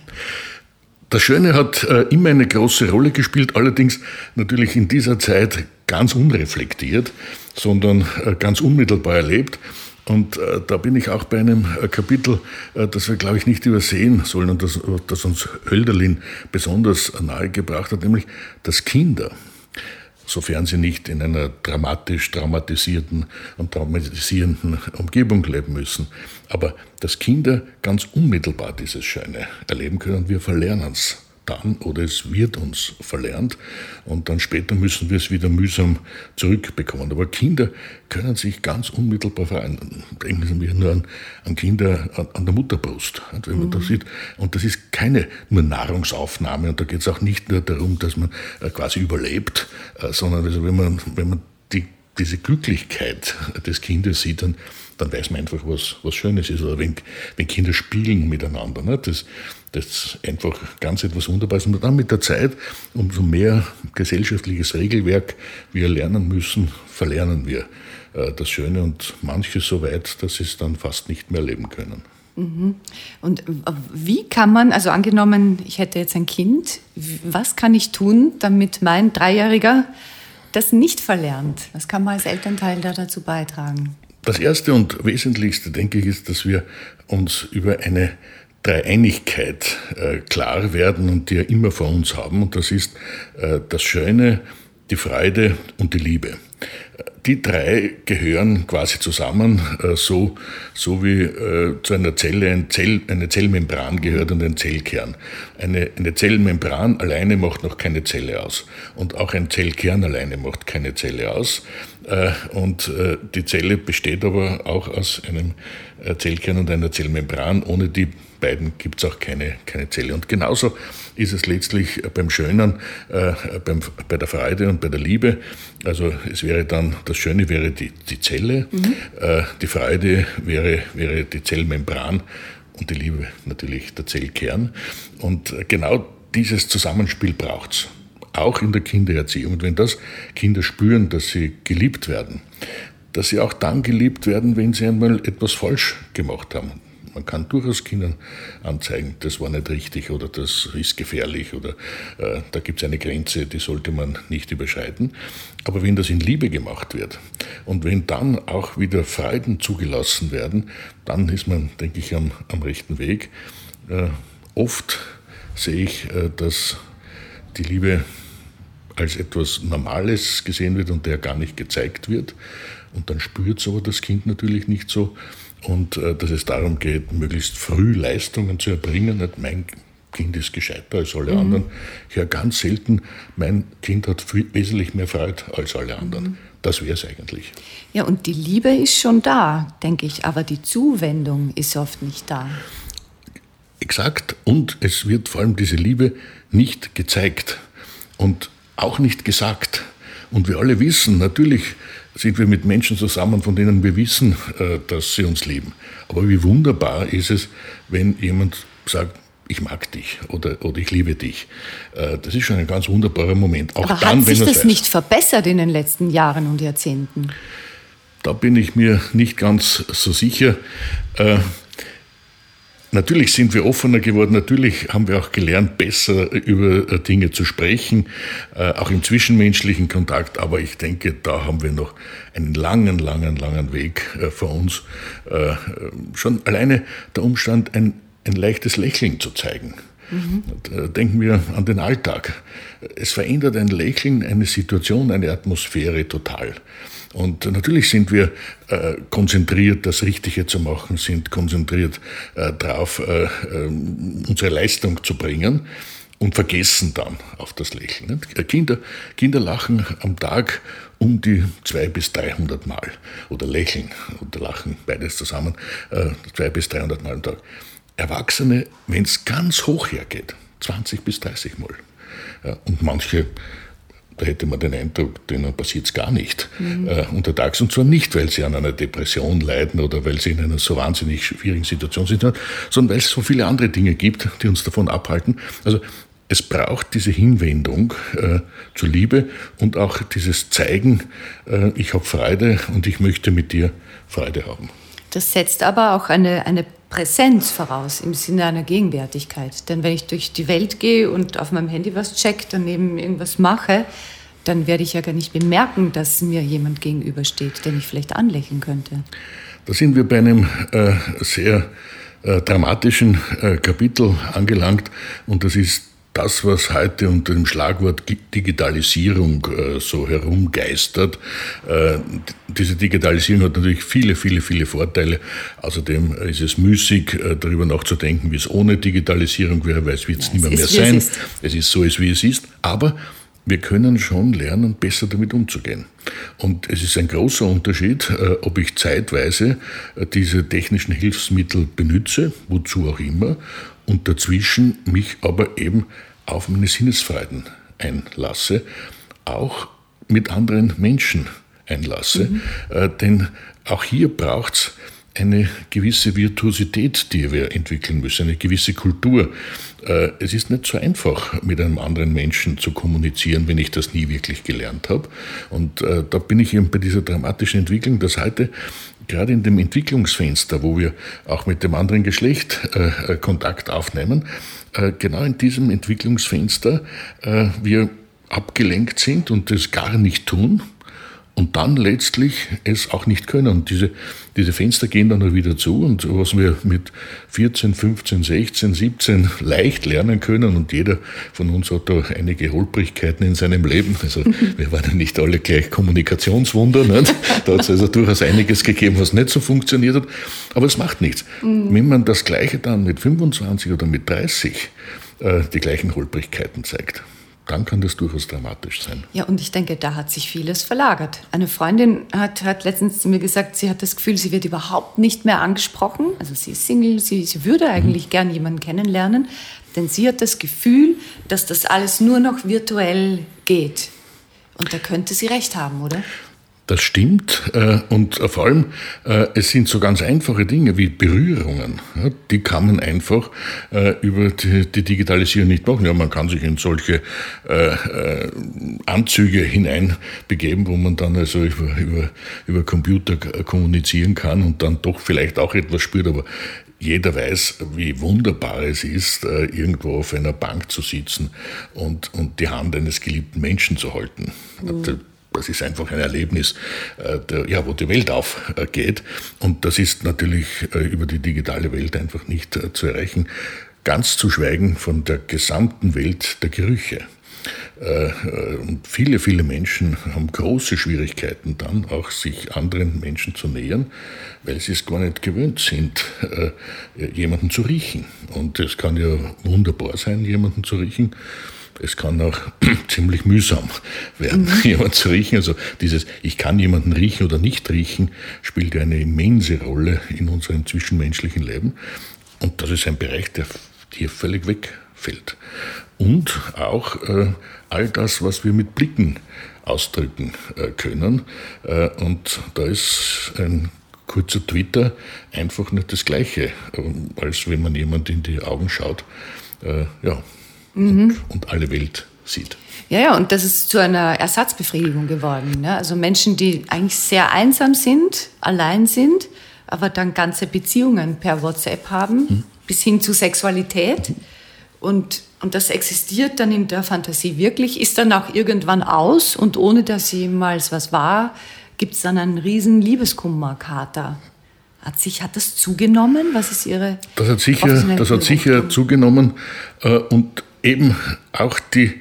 Das Schöne hat äh, immer eine große Rolle gespielt, allerdings natürlich in dieser Zeit ganz unreflektiert, sondern äh, ganz unmittelbar erlebt. Und äh, da bin ich auch bei einem äh, Kapitel, äh, das wir, glaube ich, nicht übersehen sollen und das, das uns Hölderlin besonders nahegebracht hat, nämlich dass Kinder sofern sie nicht in einer dramatisch traumatisierten und traumatisierenden Umgebung leben müssen. Aber dass Kinder ganz unmittelbar dieses Schöne erleben können, wir verlernen es dann oder es wird uns verlernt und dann später müssen wir es wieder mühsam zurückbekommen. Aber Kinder können sich ganz unmittelbar verändern. Denken wir nur an, an Kinder an, an, der Mutterbrust, wenn man mhm. das sieht. Und das ist keine nur Nahrungsaufnahme und da geht es auch nicht nur darum, dass man äh, quasi überlebt, äh, sondern also wenn man, wenn man die, diese Glücklichkeit des Kindes sieht, dann dann weiß man einfach, was, was Schönes ist. Oder wenn, wenn Kinder spielen miteinander. Ne? Das, das ist einfach ganz etwas Wunderbares. Und dann mit der Zeit, umso mehr gesellschaftliches Regelwerk wir lernen müssen, verlernen wir äh, das Schöne und manches so weit, dass sie es dann fast nicht mehr leben können. Mhm. Und wie kann man, also angenommen, ich hätte jetzt ein Kind, was kann ich tun, damit mein Dreijähriger das nicht verlernt? Was kann man als Elternteil da dazu beitragen? Das Erste und Wesentlichste, denke ich, ist, dass wir uns über eine Dreieinigkeit äh, klar werden und die wir immer vor uns haben. Und das ist äh, das Schöne, die Freude und die Liebe. Die drei gehören quasi zusammen, äh, so, so wie zu einer Zelle ein Zell, eine Zellmembran gehört und ein Zellkern. Eine, eine Zellmembran alleine macht noch keine Zelle aus. Und auch ein Zellkern alleine macht keine Zelle aus. Und die Zelle besteht aber auch aus einem Zellkern und einer Zellmembran. Ohne die beiden gibt es auch keine, keine Zelle. Und genauso ist es letztlich beim Schönen, äh, beim, bei der Freude und bei der Liebe. Also es wäre dann, das Schöne wäre die, die Zelle, mhm. äh, die Freude wäre, wäre die Zellmembran und die Liebe natürlich der Zellkern. Und genau dieses Zusammenspiel braucht es. Auch in der Kindererziehung. Und wenn das Kinder spüren, dass sie geliebt werden, dass sie auch dann geliebt werden, wenn sie einmal etwas falsch gemacht haben Man kann durchaus Kindern anzeigen, das war nicht richtig oder das ist gefährlich oder äh, da gibt es eine Grenze, die sollte man nicht überschreiten. Aber wenn das in Liebe gemacht wird und wenn dann auch wieder Freuden zugelassen werden, dann ist man, denke ich, am, am rechten Weg. Äh, oft sehe ich, äh, dass die Liebe als etwas Normales gesehen wird und der gar nicht gezeigt wird. Und dann spürt es aber das Kind natürlich nicht so. Und äh, dass es darum geht, möglichst früh Leistungen zu erbringen. Nicht mein Kind ist gescheiter als alle mhm. anderen. Ich höre ganz selten, mein Kind hat viel, wesentlich mehr Freude als alle anderen. Mhm. Das wäre es eigentlich. Ja, und die Liebe ist schon da, denke ich, aber die Zuwendung ist oft nicht da. Exakt. Und es wird vor allem diese Liebe nicht gezeigt und auch nicht gesagt. Und wir alle wissen, natürlich sind wir mit Menschen zusammen, von denen wir wissen, äh, dass sie uns lieben. Aber wie wunderbar ist es, wenn jemand sagt, ich mag dich oder, oder ich liebe dich. Äh, das ist schon ein ganz wunderbarer Moment. Auch Aber dann, hat sich das weiß. nicht verbessert in den letzten Jahren und Jahrzehnten? Da bin ich mir nicht ganz so sicher. Äh, Natürlich sind wir offener geworden, natürlich haben wir auch gelernt, besser über äh, Dinge zu sprechen, äh, auch im zwischenmenschlichen Kontakt, aber ich denke, da haben wir noch einen langen, langen, langen Weg äh, vor uns. Schon alleine der Umstand, ein, ein leichtes Lächeln zu zeigen. Mhm. Denken wir an den Alltag. Es verändert ein Lächeln eine Situation, eine Atmosphäre total. Und natürlich sind wir äh, konzentriert, das Richtige zu machen, sind konzentriert äh, darauf, äh, äh unsere Leistung zu bringen und vergessen dann auf das Lächeln. Kinder, Kinder lachen am Tag um die 200 bis 300 Mal oder lächeln oder lachen, beides zusammen, äh, 200 bis 300 Mal am Tag. Erwachsene, wenn es ganz hoch hergeht, 20 bis 30 Mal. Ja, und manche da hätte man den Eindruck, denen passiert es gar nicht mhm. äh, untertags. Und zwar nicht, weil sie an einer Depression leiden oder weil sie in einer so wahnsinnig schwierigen Situation sind, sondern weil es so viele andere Dinge gibt, die uns davon abhalten. Also es braucht diese Hinwendung äh, zur Liebe und auch dieses Zeigen, äh, ich habe Freude und ich möchte mit dir Freude haben. Das setzt aber auch eine, eine Präsenz voraus im Sinne einer Gegenwärtigkeit. Denn wenn ich durch die Welt gehe und auf meinem Handy was check, daneben irgendwas mache, dann werde ich ja gar nicht bemerken, dass mir jemand gegenübersteht, den ich vielleicht anlächeln könnte. Da sind wir bei einem äh, sehr äh, dramatischen äh, Kapitel angelangt und das ist das, was heute unter dem Schlagwort Digitalisierung äh, so herumgeistert. Äh, diese Digitalisierung hat natürlich viele, viele, viele Vorteile. Außerdem ist es müßig, äh, darüber nachzudenken, wie es ohne Digitalisierung wäre, weil es wird es nicht mehr, mehr sein. Es ist. es ist so, wie es ist. Aber wir können schon lernen, besser damit umzugehen. Und es ist ein großer Unterschied, ob ich zeitweise diese technischen Hilfsmittel benütze, wozu auch immer, und dazwischen mich aber eben auf meine Sinnesfreuden einlasse, auch mit anderen Menschen einlasse. Mhm. Äh, denn auch hier braucht es eine gewisse Virtuosität, die wir entwickeln müssen, eine gewisse Kultur. Äh, es ist nicht so einfach, mit einem anderen Menschen zu kommunizieren, wenn ich das nie wirklich gelernt habe. Und äh, da bin ich eben bei dieser dramatischen Entwicklung, dass heute gerade in dem Entwicklungsfenster, wo wir auch mit dem anderen Geschlecht äh, Kontakt aufnehmen, genau in diesem Entwicklungsfenster wir abgelenkt sind und das gar nicht tun und dann letztlich es auch nicht können. Und diese, diese Fenster gehen dann wieder zu und was wir mit 14, 15, 16, 17 leicht lernen können und jeder von uns hat da einige Holprigkeiten in seinem Leben. Also wir waren ja nicht alle gleich Kommunikationswunder. Nicht? Da hat es also durchaus einiges gegeben, was nicht so funktioniert hat. Aber es macht nichts. Mhm. Wenn man das Gleiche dann mit 25 oder mit 30 äh, die gleichen Holprigkeiten zeigt dann kann das durchaus dramatisch sein. Ja, und ich denke, da hat sich vieles verlagert. Eine Freundin hat, hat letztens zu mir gesagt, sie hat das Gefühl, sie wird überhaupt nicht mehr angesprochen. Also sie ist Single, sie, sie würde eigentlich mhm. gern jemanden kennenlernen, denn sie hat das Gefühl, dass das alles nur noch virtuell geht. Und da könnte sie recht haben, oder? Das stimmt äh, und vor allem, äh, es sind so ganz einfache Dinge wie Berührungen. Die kann man einfach äh, über die Digitalisierung nicht machen. Ja, man kann sich in solche Anzüge hineinbegeben, wo man dann also über, über, über Computer kommunizieren kann und dann doch vielleicht auch etwas spürt, aber jeder weiß, wie wunderbar es ist, äh, irgendwo auf einer Bank zu sitzen und, und die Hand eines geliebten Menschen zu halten. Mhm. Das ist einfach ein Erlebnis, äh, ja, wo die Welt aufgeht. Und das ist natürlich äh, über die digitale Welt einfach nicht zu erreichen. Ganz zu schweigen von der gesamten Welt der Gerüche. Äh, und viele, viele Menschen haben große Schwierigkeiten dann auch sich anderen Menschen zu nähern, weil sie es gar nicht gewöhnt sind, äh, jemanden zu riechen. Und es kann ja wunderbar sein, jemanden zu riechen. Es kann auch (clears throat) ziemlich mühsam werden, mhm. (laughs) jemanden zu riechen. Also dieses Ich kann jemanden riechen oder nicht riechen spielt ja eine immense Rolle in unserem zwischenmenschlichen Leben. Und das ist ein Bereich, der hier völlig wegfällt. Und auch äh, all das, was wir mit Blicken ausdrücken äh, können. Äh, und da ist ein kurzer Twitter einfach nicht das Gleiche, ähm, als wenn man jemand in die Augen schaut äh, ja, mhm. und, und alle Welt sieht. Ja, ja, und das ist zu einer Ersatzbefriedigung geworden. Ne? Also Menschen, die eigentlich sehr einsam sind, allein sind, aber dann ganze Beziehungen per WhatsApp haben, mhm. bis hin zu Sexualität. Mhm. Und und das existiert dann in der Fantasie wirklich, ist dann auch irgendwann aus und ohne dass jemals was war, gibt es dann einen riesen Liebeskummerkater. Hat sich hat das zugenommen? Was ist Ihre? Das hat sicher, das hat sicher zugenommen äh, und eben auch die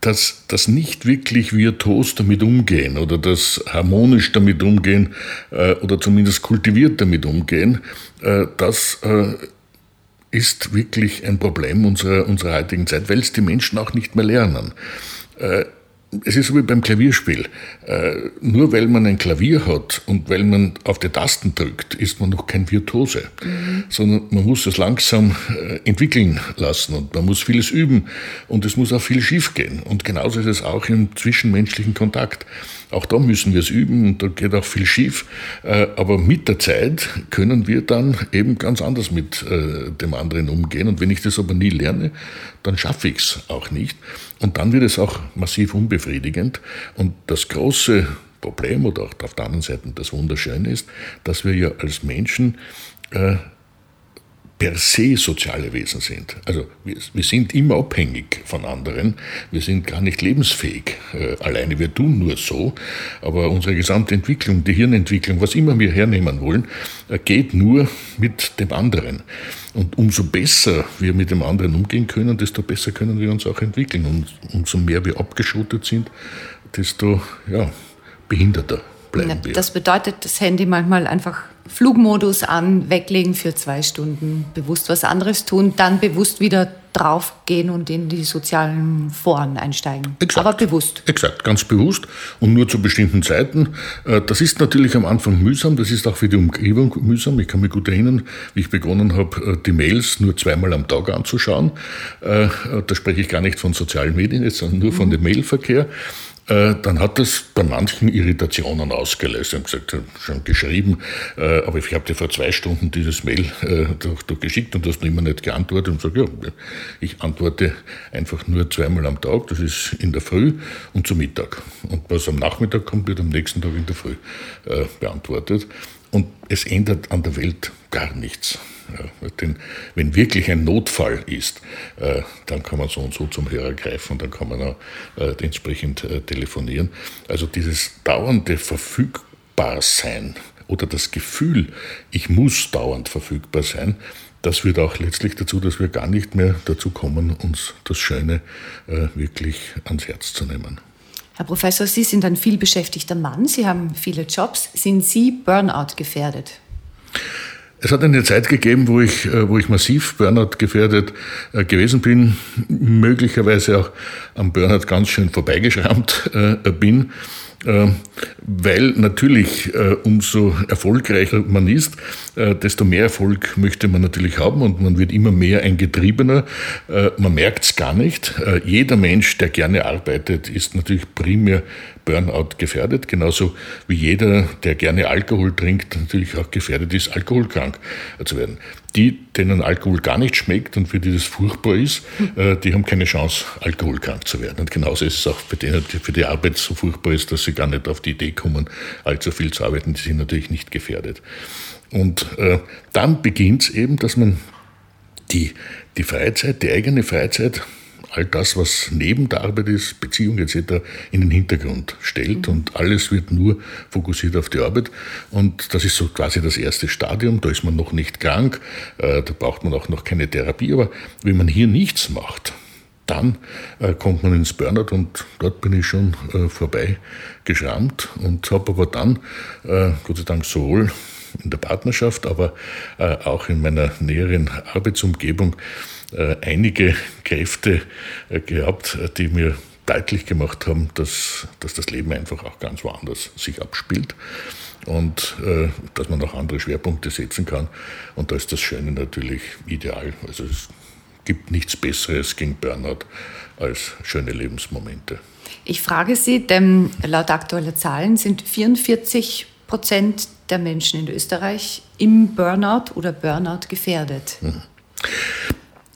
das, das nicht wirklich virtuos damit umgehen oder das harmonisch damit umgehen äh, oder zumindest kultiviert damit umgehen, äh, das äh, ist wirklich ein Problem unserer, unserer heutigen Zeit, weil es die Menschen auch nicht mehr lernen. Es ist so wie beim Klavierspiel. Äh, nur weil man ein Klavier hat und weil man auf die Tasten drückt, ist man noch kein Virtuose, mhm. sondern man muss es langsam äh, entwickeln lassen und man muss vieles üben und es muss auch viel schief gehen. Und genauso ist es auch im zwischenmenschlichen Kontakt. Auch da müssen wir es üben und da geht auch viel schief. Äh, aber mit der Zeit können wir dann eben ganz anders mit äh, dem anderen umgehen. Und wenn ich das aber nie lerne, dann schaffe ich es auch nicht. Und dann wird es auch massiv unbefriedigend. Und das große Problem oder auch auf der anderen Seite das Wunderschöne ist, dass wir ja als Menschen äh, per se soziale Wesen sind. Also wir, wir, sind immer abhängig von anderen, wir sind gar nicht lebensfähig äh, alleine, wir tun nur so, aber unsere gesamte Entwicklung, die Hirnentwicklung, was immer wir hernehmen wollen, äh, geht nur mit dem anderen. Und umso besser wir mit dem anderen umgehen können, desto besser können wir uns auch entwickeln. Und umso mehr wir abgeschottet sind, desto ja, behinderter bleiben wir. Das bedeutet, das Handy manchmal einfach Flugmodus an, weglegen für zwei Stunden, bewusst was anderes tun, dann bewusst wieder draufgehen und in die sozialen Foren einsteigen. Exakt. Aber bewusst. Exakt, ganz bewusst und nur zu bestimmten Zeiten. Äh, das ist natürlich am Anfang mühsam, das ist auch für die Umgebung mühsam. Ich kann mich gut erinnern, wie ich begonnen habe, äh, die Mails nur zweimal am Tag anzuschauen. Äh, da spreche ich gar nicht von sozialen Medien, sondern nur von mhm. dem Mailverkehr. Äh, dann hat das bei manchen Irritationen ausgelöst. Sie haben gesagt, schon geschrieben, äh, aber ich habe dir vor zwei Stunden dieses Mail äh, geschickt und du hast noch immer nicht geantwortet. Und sage, ja, ich antworte einfach nur zweimal am Tag, das ist in der Früh und zu Mittag. Und was am Nachmittag kommt, wird am nächsten Tag in der Früh beantwortet. Und es ändert an der Welt gar nichts. Ja, denn wenn wirklich ein Notfall ist, äh, dann kann man so und so zum Hörer greifen und dann kann man auch äh, entsprechend äh, telefonieren. Also dieses dauernde Verfügbarsein oder das Gefühl, ich muss dauernd verfügbar sein, das führt auch letztlich dazu, dass wir gar nicht mehr dazu kommen, uns das Schöne äh, wirklich ans Herz zu nehmen. Herr Professor, Sie sind ein vielbeschäftigter Mann, Sie haben viele Jobs. Sind Sie Burnout gefährdet? Es hat eine Zeit gegeben, wo ich, äh, wo ich massiv Burnout gefährdet äh, gewesen bin, möglicherweise auch am Burnout ganz schön vorbeigeschrammt äh, bin. Ähm, weil natürlich äh, umso erfolgreicher man ist, äh, desto mehr Erfolg möchte man natürlich haben und man wird immer mehr ein Getriebener. Äh, man merkt es gar nicht. Jeder Mensch, der gerne arbeitet, ist natürlich primär Burnout gefährdet, genauso wie jeder, der gerne Alkohol trinkt, natürlich auch gefährdet ist, alkoholkrank zu werden. Die, denen Alkohol gar nicht schmeckt und für die das furchtbar ist, hm. die haben keine Chance, alkoholkrank zu werden. Und genauso ist es auch für denen, die für die Arbeit so furchtbar ist, dass sie gar nicht auf die Idee kommen, allzu viel zu arbeiten. Die sind natürlich nicht gefährdet. Und äh, dann beginnt es eben, dass man die, die Freizeit, die eigene Freizeit, all das, was neben der Arbeit ist, Beziehung etc., in den Hintergrund stellt mhm. und alles wird nur fokussiert auf die Arbeit. Und das ist so quasi das erste Stadium, da ist man noch nicht krank, äh, da braucht man auch noch keine Therapie, aber wenn man hier nichts macht, dann äh, kommt man ins Burnout und dort bin ich schon äh, vorbei geschrammt und habe aber dann, äh, Gott sei Dank, sowohl in der Partnerschaft, aber äh, auch in meiner näheren Arbeitsumgebung einige Kräfte äh, gehabt, die mir deutlich gemacht haben, dass, dass das Leben einfach auch ganz woanders sich abspielt und äh, dass man auch andere Schwerpunkte setzen kann. Und da ist das Schöne natürlich ideal. Also es gibt nichts Besseres gegen Burnout als schöne Lebensmomente. Ich frage Sie, denn laut aktueller Zahlen sind 44 Prozent der Menschen in Österreich im Burnout oder Burnout gefährdet. Mhm.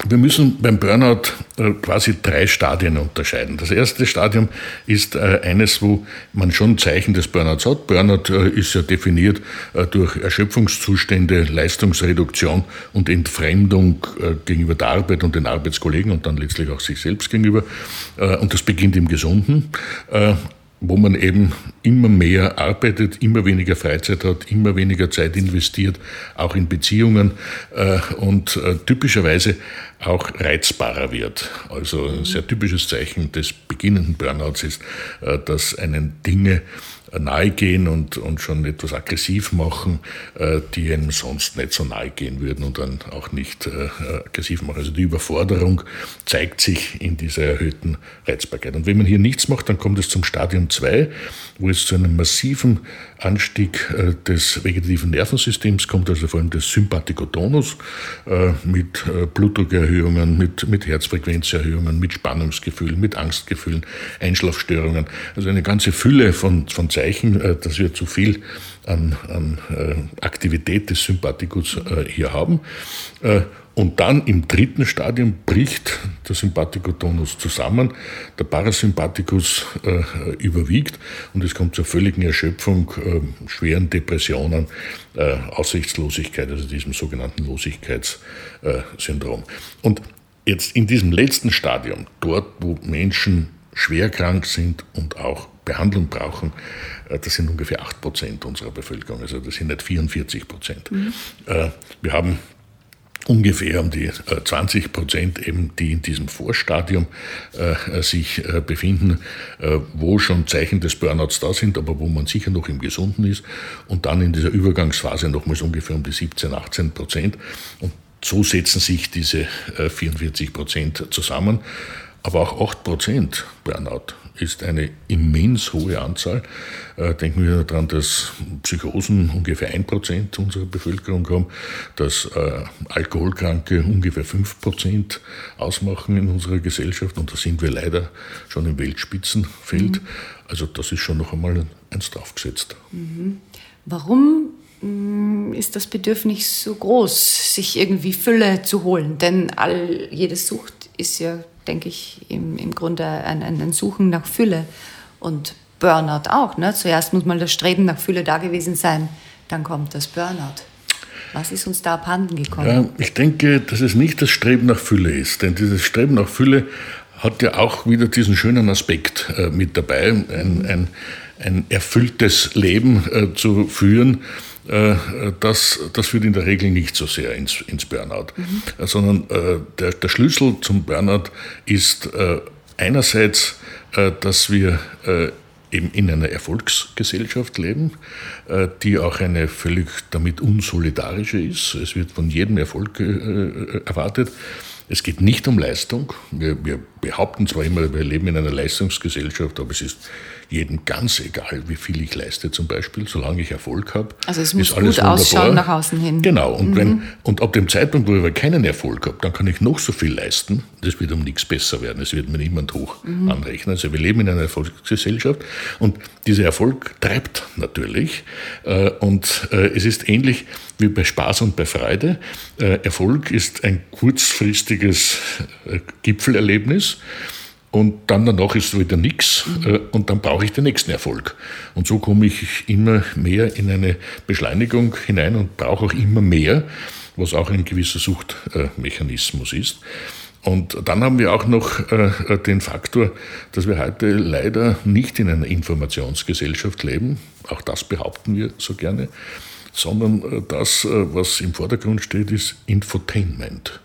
Wir müssen beim Burnout äh, quasi drei Stadien unterscheiden. Das erste Stadium ist äh, eines, wo man schon Zeichen des Burnouts hat. Burnout äh, ist ja definiert durch Erschöpfungszustände, Leistungsreduktion und Entfremdung gegenüber der Arbeit und den Arbeitskollegen und dann letztlich auch sich selbst gegenüber. Und das beginnt im Gesunden wo man eben immer mehr arbeitet, immer weniger Freizeit hat, immer weniger Zeit investiert, auch in Beziehungen äh, und äh, typischerweise auch reizbarer wird. Also ein sehr typisches Zeichen des beginnenden Burnouts ist, äh, dass einen Dinge nahe gehen und, und schon etwas aggressiv machen, äh, die einem sonst nicht so nahe gehen würden und dann auch nicht äh, aggressiv machen. Also die Überforderung zeigt sich in dieser erhöhten Reizbarkeit. Und wenn man hier nichts macht, dann kommt es zum Stadium 2, wo es zu einem massiven Anstieg äh, des vegetativen Nervensystems kommt, also vor allem des Sympathikotonus mit Blutdruckerhöhungen, mit, mit Herzfrequenzerhöhungen, mit Spannungsgefühlen, mit Angstgefühlen, Einschlafstörungen. Also eine ganze Fülle von, von Zeichen, dass wir zu viel an, an Aktivität des Sympathikus hier haben. Und dann im dritten Stadium bricht der Sympathikotonus zusammen, der Parasympathikus äh, überwiegt und es kommt zur völligen Erschöpfung, äh, schweren Depressionen, äh, Aussichtslosigkeit, also diesem sogenannten Losigkeitssyndrom. und jetzt in diesem letzten Stadium, dort wo Menschen schwer krank sind und auch Behandlung brauchen, äh, das sind ungefähr 8 Prozent unserer Bevölkerung, also das sind nicht 44 Prozent. Mhm. Äh, wir haben ungefähr um die 20 äh, Prozent eben, die in diesem Vorstadium äh, sich äh, befinden, äh, wo schon Zeichen des Burnouts da sind, aber wo man sicher noch im Gesunden ist. Und dann in dieser Übergangsphase nochmals ungefähr um die 17, 18 Prozent. Und so setzen sich diese 44 äh, Prozent zusammen. Aber auch 8 Prozent Burnout ist eine immens hohe Anzahl. Äh, denken wir daran, dass Psychosen ungefähr ein Prozent unserer Bevölkerung haben, dass äh, Alkoholkranke ungefähr fünf Prozent ausmachen in unserer Gesellschaft und da sind wir leider schon im Weltspitzenfeld. Mhm. Also das ist schon noch einmal eins draufgesetzt. Mhm. Warum mm, ist das Bedürfnis so groß, sich irgendwie Fülle zu holen? Denn all, jede Sucht ist ja denke ich, im, im Grunde ein, ein Suchen nach Fülle. Und Burnout auch. Ne? Zuerst muss mal das Streben nach Fülle da gewesen sein, dann kommt das Burnout. Was ist uns da abhanden gekommen? Ja, ich denke, dass es nicht das Streben nach Fülle ist. Denn dieses Streben nach Fülle hat ja auch wieder diesen schönen Aspekt äh, mit dabei, ein, ein, ein erfülltes Leben äh, zu führen das, das führt in der Regel nicht so sehr ins, ins Burnout, mhm. sondern äh, der, der Schlüssel zum Burnout ist äh, einerseits, dass wir eben in einer Erfolgsgesellschaft leben, die auch eine völlig damit unsolidarische ist. Es wird von jedem Erfolg erwartet. Es geht nicht um Leistung. Wir, wir behaupten zwar immer, wir leben in einer Leistungsgesellschaft, aber es ist jedem ganz egal, wie viel ich leiste zum Beispiel, solange ich Erfolg habe. Also es muss gut ausschauen nach außen hin. Genau, und, mhm. wenn, und ab dem Zeitpunkt, wo ich aber keinen Erfolg habe, dann kann ich noch so viel leisten, das wird um nichts besser werden, es wird mir niemand hoch mhm. anrechnen. Also wir leben in einer Erfolgsgesellschaft und dieser Erfolg treibt natürlich äh, und äh, es ist ähnlich wie bei Spaß und bei Freude. Äh, Erfolg ist ein kurzfristiges Gipfelerlebnis und dann danach ist wieder nichts mhm. und dann brauche ich den nächsten Erfolg. Und so komme ich immer mehr in eine Beschleunigung hinein und brauche auch immer mehr, was auch ein gewisser Suchtmechanismus ist. Und dann haben wir auch noch äh, den Faktor, dass wir heute leider nicht in einer Informationsgesellschaft leben, auch das behaupten wir so gerne, sondern äh, das, äh, was im Vordergrund steht, ist Infotainment.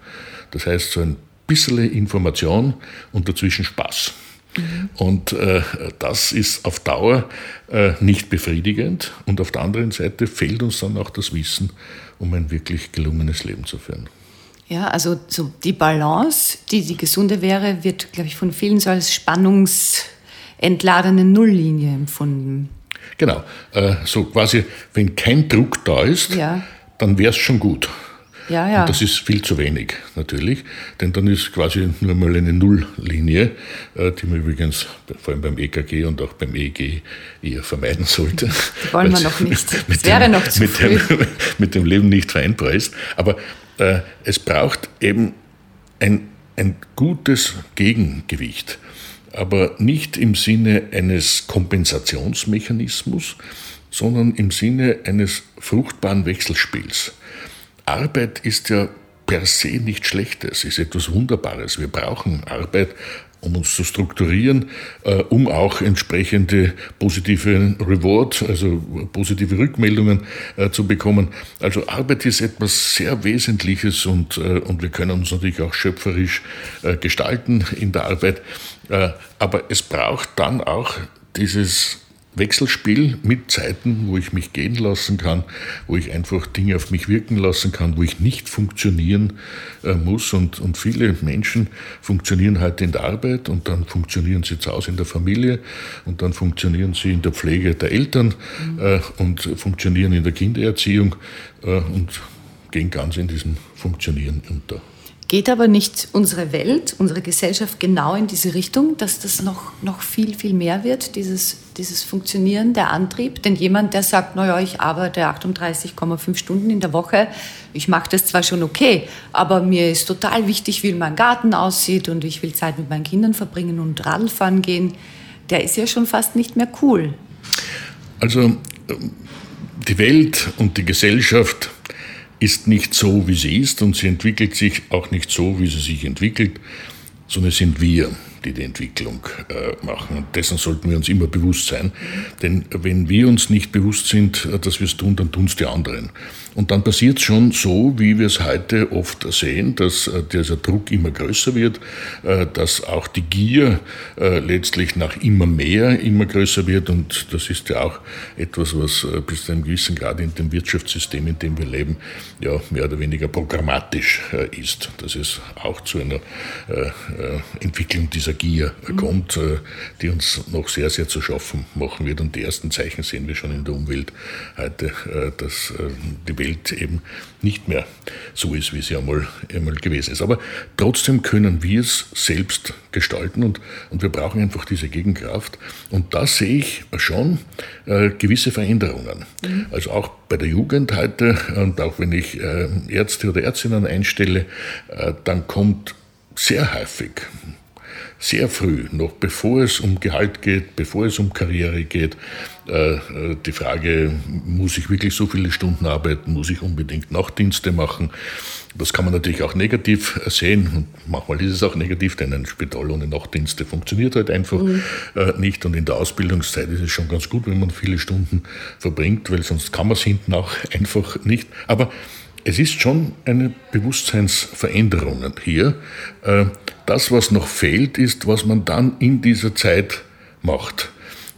Das heißt, so ein bisschen Information und dazwischen Spaß. Mhm. Und äh, das ist auf Dauer äh, nicht befriedigend und auf der anderen Seite fehlt uns dann auch das Wissen, um ein wirklich gelungenes Leben zu führen. Ja, also so die Balance, die die gesunde wäre, wird, glaube ich, von vielen so als spannungsentladene Nulllinie empfunden. Genau, äh, so quasi, wenn kein Druck da ist, ja. dann wäre es schon gut. Ja, ja. Und das ist viel zu wenig natürlich, denn dann ist quasi nur mal eine Nulllinie, äh, die man übrigens vor allem beim EKG und auch beim EEG eher vermeiden sollte. Die wollen wir noch nicht. (laughs) Das wäre dem, noch zu mit früh. Dem, (laughs) mit dem Leben nicht vereinbar ist. Aber äh, es braucht eben ein, ein gutes Gegengewicht, aber nicht im Sinne eines Kompensationsmechanismus, sondern im Sinne eines fruchtbaren Wechselspiels. Arbeit ist ja per se nichts Schlechtes, ist etwas Wunderbares. Wir brauchen Arbeit, um uns zu strukturieren, äh, um auch entsprechende positive Reward, also positive Rückmeldungen äh, zu bekommen. Also Arbeit ist etwas sehr Wesentliches und, äh, und wir können uns natürlich auch schöpferisch äh, gestalten in der Arbeit. Äh, aber es braucht dann auch dieses Wechselspiel mit Zeiten, wo ich mich gehen lassen kann, wo ich einfach Dinge auf mich wirken lassen kann, wo ich nicht funktionieren äh, muss. Und, und viele Menschen funktionieren heute in der Arbeit und dann funktionieren sie zu Hause in der Familie und dann funktionieren sie in der Pflege der Eltern äh, und funktionieren in der Kindererziehung äh, und gehen ganz in diesem Funktionieren unter. Geht aber nicht unsere Welt, unsere Gesellschaft genau in diese Richtung, dass das noch, noch viel, viel mehr wird, dieses, dieses Funktionieren, der Antrieb? Denn jemand, der sagt, naja, ich arbeite 38,5 Stunden in der Woche, ich mache das zwar schon okay, aber mir ist total wichtig, wie mein Garten aussieht und ich will Zeit mit meinen Kindern verbringen und Radlfahren gehen, der ist ja schon fast nicht mehr cool. Also die Welt und die Gesellschaft ist nicht so, wie sie ist und sie entwickelt sich auch nicht so, wie sie sich entwickelt, sondern es sind wir, die die Entwicklung äh, machen. Und dessen sollten wir uns immer bewusst sein. Denn wenn wir uns nicht bewusst sind, äh, dass wir es tun, dann tun es die anderen. Und dann passiert es schon so, wie wir es heute oft sehen, dass äh, dieser Druck immer größer wird, äh, dass auch die Gier äh, letztlich nach immer mehr immer größer wird. Und das ist ja auch etwas, was bis zu einem gewissen Grad in dem Wirtschaftssystem, in dem wir leben, ja mehr oder weniger programmatisch ist. Dass es auch zu einer Entwicklung dieser Gier kommt, die uns noch sehr, sehr zu schaffen machen wird. Und die ersten Zeichen sehen wir schon in der Umwelt heute, dass die Welt Welt eben nicht mehr so ist, wie sie einmal, einmal gewesen ist. Aber trotzdem können wir es selbst gestalten und, und wir brauchen einfach diese Gegenkraft. Und da sehe ich schon äh, gewisse Veränderungen. Mhm. Also auch bei der Jugend heute und auch wenn ich äh, Ärzte oder Ärztinnen einstelle, äh, dann kommt sehr häufig sehr früh, noch bevor es um Gehalt geht, bevor es um Karriere geht, äh, die Frage, muss ich wirklich so viele Stunden arbeiten, muss ich unbedingt Nachtdienste machen? Das kann man natürlich auch negativ sehen und manchmal ist es auch negativ, denn ein Spital ohne Nachtdienste funktioniert halt einfach mhm. Äh, nicht und in der Ausbildungszeit ist es schon ganz gut, wenn man viele Stunden verbringt, weil sonst kann man es hinten auch einfach nicht. Aber es ist schon eine Bewusstseinsveränderung hier. Das, was noch fehlt, ist, was man dann in dieser Zeit macht.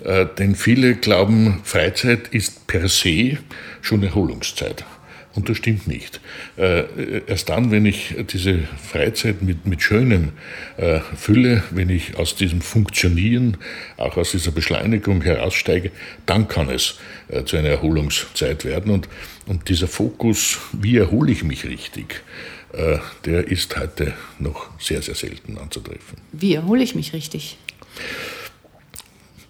Äh, denn viele glauben, Freizeit ist per se schon Erholungszeit. Und das stimmt nicht. Äh, erst dann, wenn ich diese Freizeit mit, mit Schönem äh, fülle, wenn ich aus diesem Funktionieren, auch aus dieser Beschleunigung heraussteige, dann kann es zu einer Erholungszeit werden. Und, und dieser Fokus, wie erhole ich mich richtig, der ist heute noch sehr, sehr selten anzutreffen. Wie erhole ich mich richtig?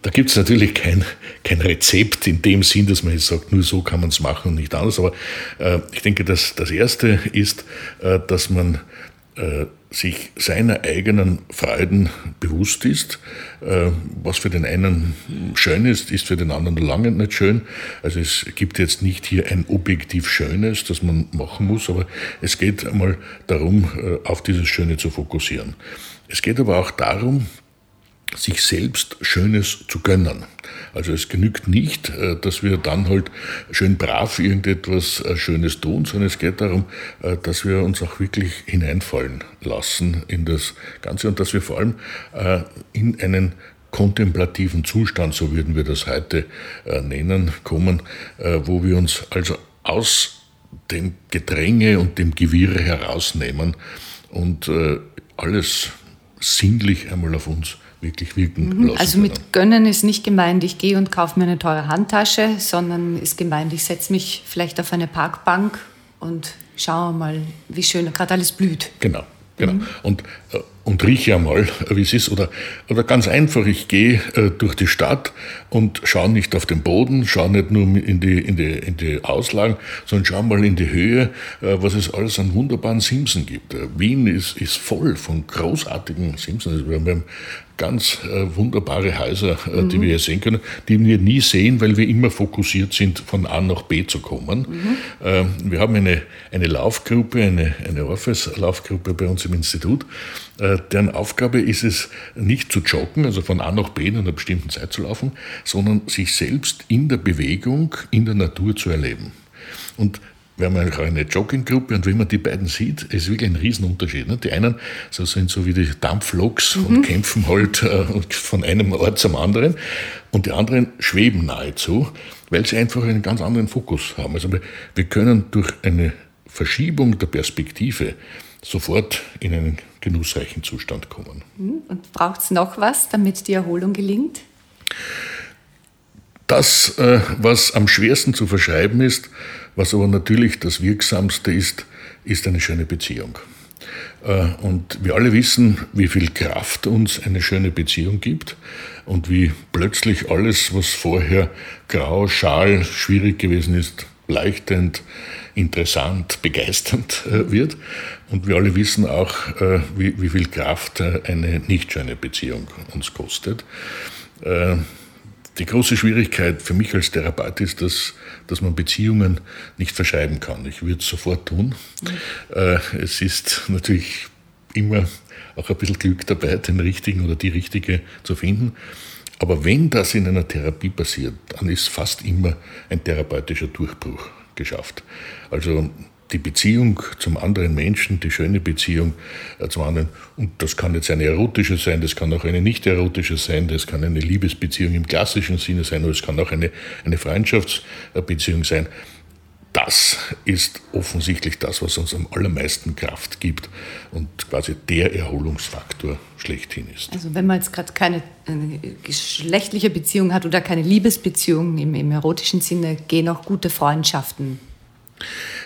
Da gibt es natürlich kein, kein Rezept in dem Sinn, dass man jetzt sagt, nur so kann man es machen und nicht anders. Aber äh, ich denke, dass das Erste ist, äh, dass man äh, sich seiner eigenen Freuden bewusst ist. Äh, was für den einen schön ist, ist für den anderen lange nicht schön. Also es gibt jetzt nicht hier ein objektiv Schönes, das man machen muss, aber es geht einmal darum, äh, auf dieses Schöne zu fokussieren. Es geht aber auch darum, sich selbst Schönes zu gönnen. Also es genügt nicht, äh, dass wir dann halt schön brav irgendetwas äh, Schönes tun, sondern es geht darum, äh, dass wir uns auch wirklich hineinfallen lassen in das Ganze und dass wir vor allem in einen kontemplativen Zustand, so würden wir das heute nennen, kommen, wo wir uns also aus dem Gedränge und dem Gewirr herausnehmen und alles sinnlich einmal auf uns wirklich wirken mhm. lassen. Also mit gönnen ist nicht gemeint, ich gehe und kaufe mir eine teure Handtasche, sondern ist gemeint, ich setze mich vielleicht auf eine Parkbank und schaue mal, wie schön gerade alles blüht. Genau, genau. Mhm. Und äh, und rieche einmal, wie es ist. Oder, oder ganz einfach, ich gehe äh, durch die Stadt und schaue nicht auf den Boden, schaue nicht nur in die, in die, in die Auslagen, sondern schaue mal in die Höhe, äh, was es alles an wunderbaren Simpson gibt. Äh, Wien ist, ist voll von großartigen Simpsons. Wir haben ganz äh, wunderbare Häuser, äh, die mhm. wir hier sehen können, die wir nie sehen, weil wir immer fokussiert sind, von A nach B zu kommen. Mhm. Äh, wir haben eine, eine Laufgruppe, eine, eine Orpheus-Laufgruppe bei uns im Institut, äh, deren Aufgabe ist es, nicht zu joggen, also von A nach B in einer bestimmten Zeit zu laufen, sondern sich selbst in der Bewegung, in der Natur zu erleben. Und wir haben auch eine Jogginggruppe und wenn man die beiden sieht, ist wirklich ein Riesenunterschied. Ne? Die einen so sind so wie die Dampfloks mhm. und kämpfen halt äh, von einem Ort zum anderen und die anderen schweben nahezu, weil sie einfach einen ganz anderen Fokus haben. Also wir können durch eine Verschiebung der Perspektive sofort in einen genussreichen Zustand kommen. Mhm. Und braucht es noch was, damit die Erholung gelingt? Das, äh, was am schwersten zu verschreiben ist, was aber natürlich das Wirksamste ist, ist eine schöne Beziehung. Äh, und wir alle wissen, wie viel Kraft uns eine schöne Beziehung gibt und wie plötzlich alles, was vorher grau, schal, schwierig gewesen ist, leichtend, interessant, begeisternd äh, wird. Und wir alle wissen auch, wie, wie viel Kraft eine nicht schöne Beziehung uns kostet. Die große Schwierigkeit für mich als Therapeut ist, dass, dass man Beziehungen nicht verschreiben kann. Ich würde es sofort tun. Mhm. Es ist natürlich immer auch ein bisschen Glück dabei, den richtigen oder die richtige zu finden. Aber wenn das in einer Therapie passiert, dann ist fast immer ein therapeutischer Durchbruch geschafft. Also die Beziehung zum anderen Menschen, die schöne Beziehung äh, zum anderen. Und das kann jetzt eine erotische sein, das kann auch eine nicht erotische sein, das kann eine Liebesbeziehung im klassischen Sinne sein, oder es kann auch eine, eine Freundschaftsbeziehung sein. Das ist offensichtlich das, was uns am allermeisten Kraft gibt und quasi der Erholungsfaktor schlechthin ist. Also wenn man jetzt gerade keine geschlechtliche Beziehung hat oder keine Liebesbeziehung im, im erotischen Sinne, gehen auch gute Freundschaften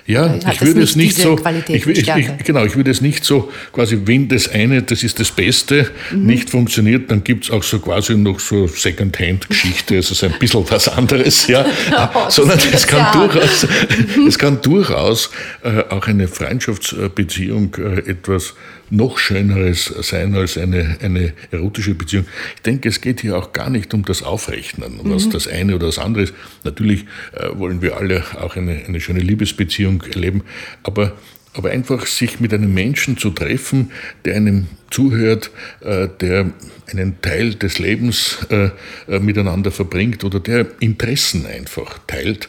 ja, ich würde es nicht so, ich, ich, ich, genau, ich würde es nicht so quasi, wenn das eine, das ist das Beste, mhm. nicht funktioniert, dann gibt es auch so quasi noch so Second-Hand-Geschichte, also so ein bisschen was anderes, ja, (laughs) oh, (laughs) sondern es kann, durchaus, (laughs) es kann durchaus äh, auch eine Freundschaftsbeziehung äh, etwas noch Schöneres sein als eine, eine erotische Beziehung. Ich denke, es geht hier auch gar nicht um das Aufrechnen, was mhm. das eine oder das andere ist. Natürlich äh, wollen wir alle auch eine, eine schöne Liebesbeziehung erleben, aber aber einfach sich mit einem Menschen zu treffen, der einem zuhört, äh, der einen Teil des Lebens äh, äh miteinander verbringt oder der Interessen einfach teilt,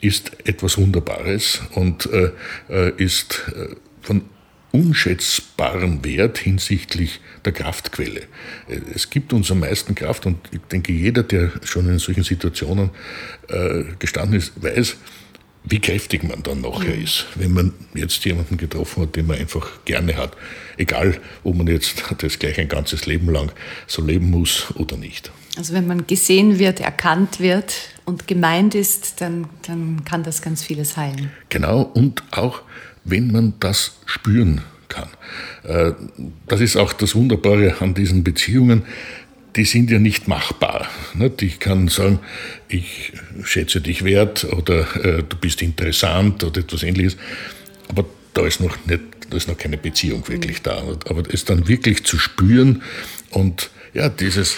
ist etwas Wunderbares und äh, äh ist von unschätzbaren Wert hinsichtlich der Kraftquelle. Es gibt uns am meisten Kraft und ich denke, jeder, der schon in solchen Situationen äh, gestanden ist, weiß, wie kräftig man dann nachher mhm. ist, wenn man jetzt jemanden getroffen hat, den man einfach gerne hat. Egal, ob man jetzt (laughs) das gleich ein ganzes Leben lang so leben muss oder nicht. Also wenn man gesehen wird, erkannt wird und gemeint ist, dann, dann kann das ganz vieles heilen. Genau, und auch wenn man das spüren kann. Äh, das ist auch das Wunderbare an diesen Beziehungen. Die sind ja nicht machbar. Ich kann sagen, ich schätze dich wert oder äh, du bist interessant oder etwas ähnliches. Aber da ist noch nicht da ist noch keine Beziehung wirklich da. Aber es dann wirklich zu spüren und ja, dieses,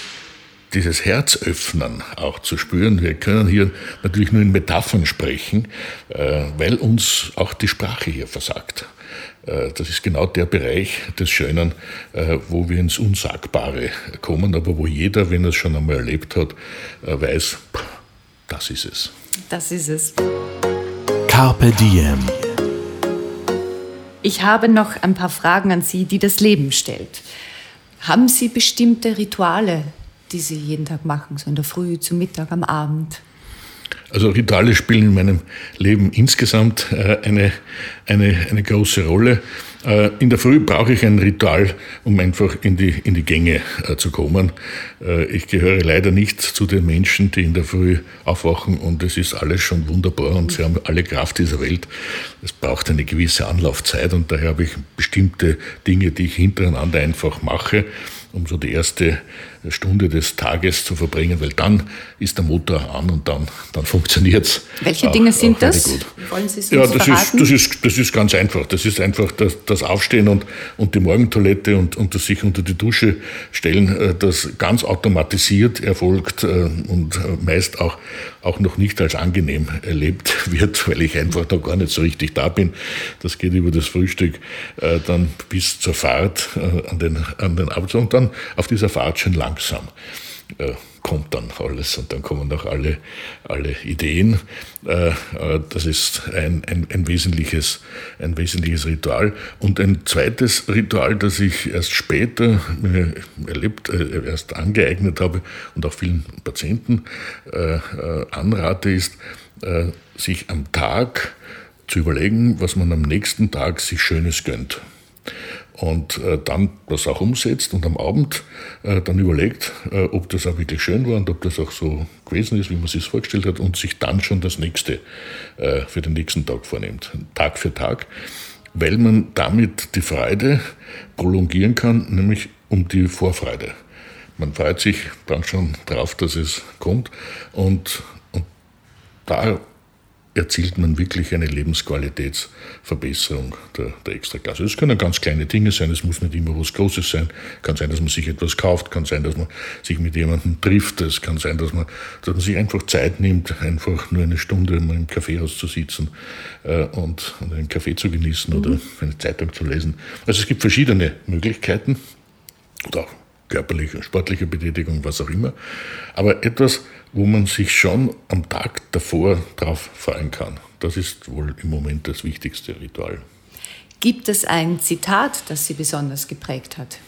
dieses Herzöffnen auch zu spüren. Wir können hier natürlich nur in Metaphern sprechen, äh, weil uns auch die Sprache hier versagt. Äh, das ist genau der Bereich des Schönen, äh, wo wir ins Unsagbare kommen, aber wo jeder, wenn er es schon einmal erlebt hat, weiß, das ist es. Das ist es. Carpe Diem. Ich habe noch ein paar Fragen an Sie, die das Leben stellt. Haben Sie bestimmte Rituale, die Sie jeden Tag machen, so in der Früh, zum Mittag, am Abend? Also Rituale spielen in meinem Leben insgesamt äh, eine, eine, eine große Rolle. Äh, in der Früh brauche ich ein Ritual, um einfach in die, in die Gänge äh, zu kommen. Ich gehöre leider nicht zu den Menschen, die in der Früh aufwachen und es ist alles schon wunderbar und sie haben alle Kraft dieser Welt. Es braucht eine gewisse Anlaufzeit und daher habe ich bestimmte Dinge, die ich hintereinander einfach mache um so die erste Stunde des Tages zu verbringen, weil dann ist der Motor an und dann, dann funktioniert es. Welche Dinge auch, sind auch das? Gut. Wollen Sie es ja, das ist, das, ist, das ist ganz einfach. Das ist einfach das, das Aufstehen und, und die Morgentoilette und, und das sich unter die Dusche stellen, äh, das ganz automatisiert erfolgt äh, und äh, meist auch, auch noch nicht als angenehm erlebt (laughs) wird, weil ich einfach da gar nicht so richtig da bin. Das geht über das Frühstück dann bis zur Fahrt an den, an den Abend und dann auf dieser Fahrt schon lang langsam äh, kommt dann alles und dann kommen auch alle, alle Ideen. Äh, äh, das ist ein, ein, ein, wesentliches, ein wesentliches Ritual. Und ein zweites Ritual, das ich erst später erlebt, äh, erst angeeignet habe und auch vielen Patienten äh, äh, anrate, ist, sich am Tag zu überlegen, was man am nächsten Tag sich Schönes gönnt und äh, dann das auch umsetzt und am Abend äh, dann überlegt, äh, ob das auch wirklich schön war und ob das auch so gewesen ist, wie man sich es vorgestellt hat und sich dann schon das nächste äh, für den nächsten Tag vornimmt, Tag für Tag, weil man damit die Freude prolongieren kann, nämlich um die Vorfreude. Man freut sich dann schon drauf, dass es kommt und, und da erzielt man wirklich eine Lebensqualitätsverbesserung der, der Extraklasse. Das können ganz kleine Dinge sein, es muss nicht immer was Großes sein. Kann sein, dass man sich etwas kauft, kann sein, dass man sich mit jemandem trifft, es kann sein, dass man, dass man sich einfach Zeit nimmt, einfach nur eine Stunde mal im Kaffeehaus zu sitzen äh, und, und, einen Kaffee zu genießen mhm. oder eine Zeitung zu lesen. Also es gibt verschiedene Möglichkeiten und auch körperliche, sportliche Betätigung, was auch immer. Aber etwas, wo man sich schon am Tag davor drauf freuen kann. Das ist wohl im Moment das wichtigste Ritual. Gibt es ein Zitat, das Sie besonders geprägt hat?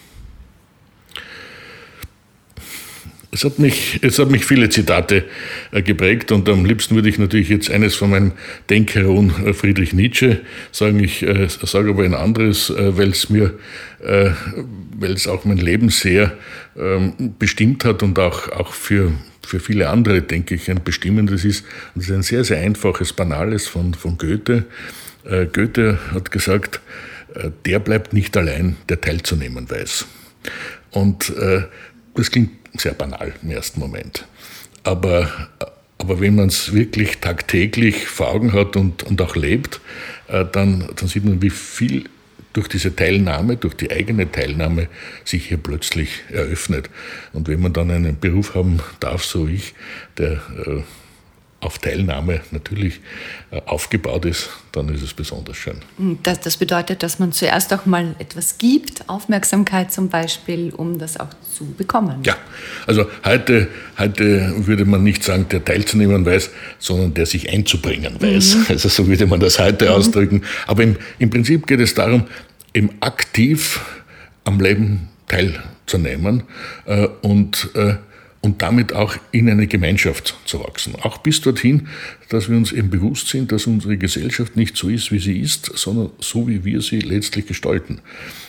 Es hat, mich, es hat mich viele Zitate äh, geprägt und am liebsten würde ich natürlich jetzt eines von meinem Denkheron äh, Friedrich Nietzsche sagen. Ich äh, sage aber ein anderes, äh, weil es mir, äh, weil es auch mein Leben sehr ähm, bestimmt hat und auch, auch für, für viele andere, denke ich, ein bestimmendes ist. Und es ist ein sehr, sehr einfaches, banales von, von Goethe. Äh, Goethe hat gesagt, der bleibt nicht allein, der teilzunehmen weiß. Und das klingt sehr banal im ersten Moment. Aber, aber wenn man es wirklich tagtäglich vor Augen hat und, und auch lebt, äh, dann, dann sieht man, wie viel durch diese Teilnahme, durch die eigene Teilnahme sich hier plötzlich eröffnet. Und wenn man dann einen Beruf haben darf, so ich, der äh, auf Teilnahme natürlich äh, aufgebaut ist, dann ist es besonders schön. Hm, das, das, bedeutet, dass man zuerst auch mal etwas gibt, Aufmerksamkeit zum Beispiel, um das auch zu bekommen. Ja, also heute, heute würde man nicht sagen, der teilzunehmen weiß, sondern der sich einzubringen weiß. Mhm. Also so würde man das heute mhm. ausdrücken. Aber im, im Prinzip geht es darum, eben aktiv am Leben teilzunehmen äh, und äh, und damit auch in eine Gemeinschaft zu wachsen. Auch bis dorthin, dass wir uns eben bewusst sind, dass unsere Gesellschaft nicht so ist, wie sie ist, sondern so, wie wir sie letztlich gestalten.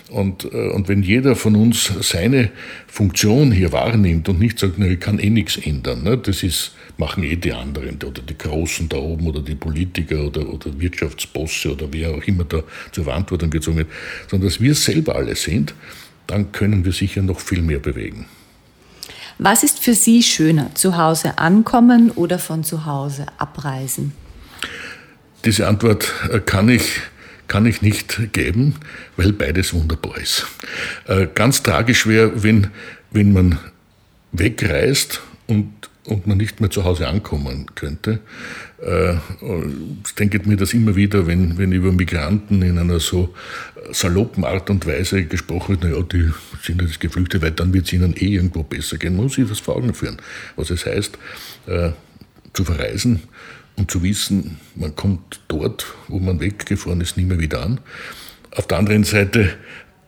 Und, äh, und wenn jeder von uns seine Funktion hier wahrnimmt und nicht sagt, na, ich kann eh nichts ändern, ne, das ist, machen eh die anderen oder die Großen da oben oder die Politiker oder, oder Wirtschaftsbosse oder wer auch immer da zur Verantwortung gezogen wird, sondern dass wir selber alle sind, dann können wir sicher noch viel mehr bewegen. Was ist für Sie schöner, zu Hause ankommen oder von zu Hause abreisen? Diese Antwort äh, kann ich kann ich nicht geben, weil beides wunderbar ist. Äh, ganz tragisch wäre, wenn, wenn man wegreist und, und man nicht mehr zu Hause ankommen könnte. Äh, ich denke mir das immer wieder, wenn, wenn über Migranten in einer so saloppen Art und Weise gesprochen wird, naja, die sind jetzt geflüchtet, weil dann wird es ihnen eh irgendwo besser gehen. Man muss sich das vor Augen führen, was es heißt, äh, zu verreisen und zu wissen, man kommt dort, wo man weggefahren ist, nie mehr wieder an. Auf der anderen Seite,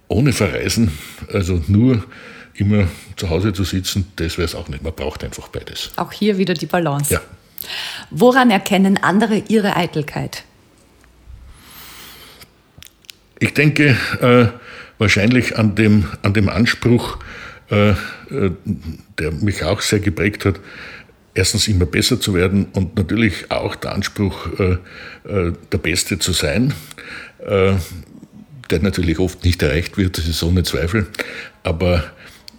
ohne Verreisen, also nur immer zu Hause zu sitzen, das wäre es auch nicht. Man braucht einfach beides. Auch hier wieder die Balance. Ja. Woran erkennen andere ihre Eitelkeit? Ich denke äh, wahrscheinlich an dem, an dem Anspruch, äh, äh, der mich auch sehr geprägt hat, erstens immer besser zu werden und natürlich auch der Anspruch, äh, äh, der Beste zu sein, äh, der natürlich oft nicht erreicht wird, das ist ohne Zweifel, aber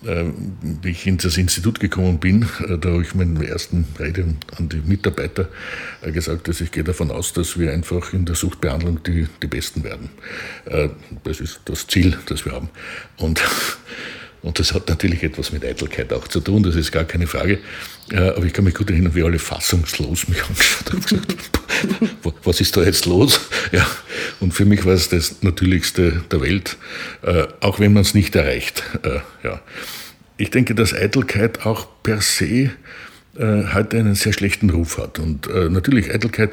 wie ich in das Institut gekommen bin, äh, da habe ich meinen ersten Rede an die Mitarbeiter äh, gesagt, dass ich gehe davon aus, dass wir einfach in der Suchtbehandlung die, die Besten werden. Das ist das Ziel, das wir haben. Und und das hat natürlich etwas mit Eitelkeit auch zu tun, das ist gar keine Frage. Aber ich kann mich gut erinnern, wie alle fassungslos mich angeschaut haben gesagt, (laughs) was ist da jetzt los? (laughs) Ja, und für mich war es das Natürlichste der Welt, auch wenn man es nicht erreicht. Ja. Ich denke, dass Eitelkeit auch per se heute einen sehr schlechten Ruf hat. Und natürlich Eitelkeit,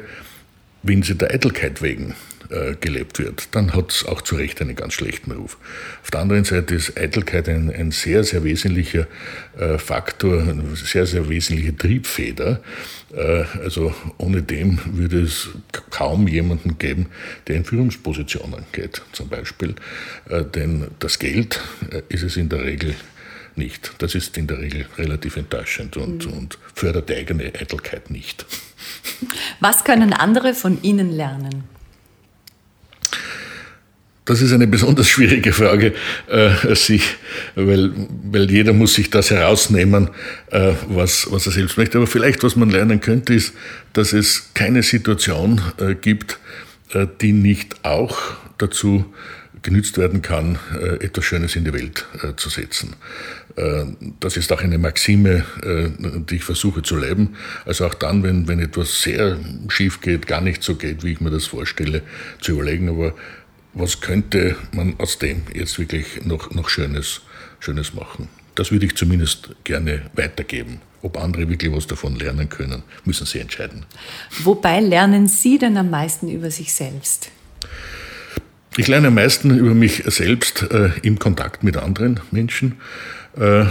wenn sie der Eitelkeit wegen äh, gelebt wird, dann hat es auch zu Recht einen ganz schlechten Ruf. Auf der anderen Seite ist Eitelkeit ein, ein sehr, sehr wesentlicher äh, Faktor, eine sehr, sehr wesentliche Triebfeder. Äh, also ohne dem würde es kaum jemanden geben, der in Führungspositionen geht, zum Beispiel. Äh, denn das Geld äh, ist es in der Regel nicht. Das ist in der Regel relativ enttäuschend und, mhm. und fördert die eigene Eitelkeit nicht. Was können andere von Ihnen lernen? Das ist eine besonders schwierige Frage, äh, sich, weil, weil jeder muss sich das herausnehmen, äh, was, was er selbst möchte. Aber vielleicht, was man lernen könnte, ist, dass es keine Situation äh, gibt, äh, die nicht auch dazu genützt werden kann, äh, etwas Schönes in die Welt äh, zu setzen. Das ist auch eine Maxime, die ich versuche zu leben. Also auch dann, wenn, wenn etwas sehr schief geht, gar nicht so geht, wie ich mir das vorstelle, zu überlegen, aber was könnte man aus dem jetzt wirklich noch, noch Schönes, Schönes machen. Das würde ich zumindest gerne weitergeben. Ob andere wirklich was davon lernen können, müssen Sie entscheiden. Wobei lernen Sie denn am meisten über sich selbst? Ich lerne am meisten über mich selbst äh, im Kontakt mit anderen Menschen. Äh, äh,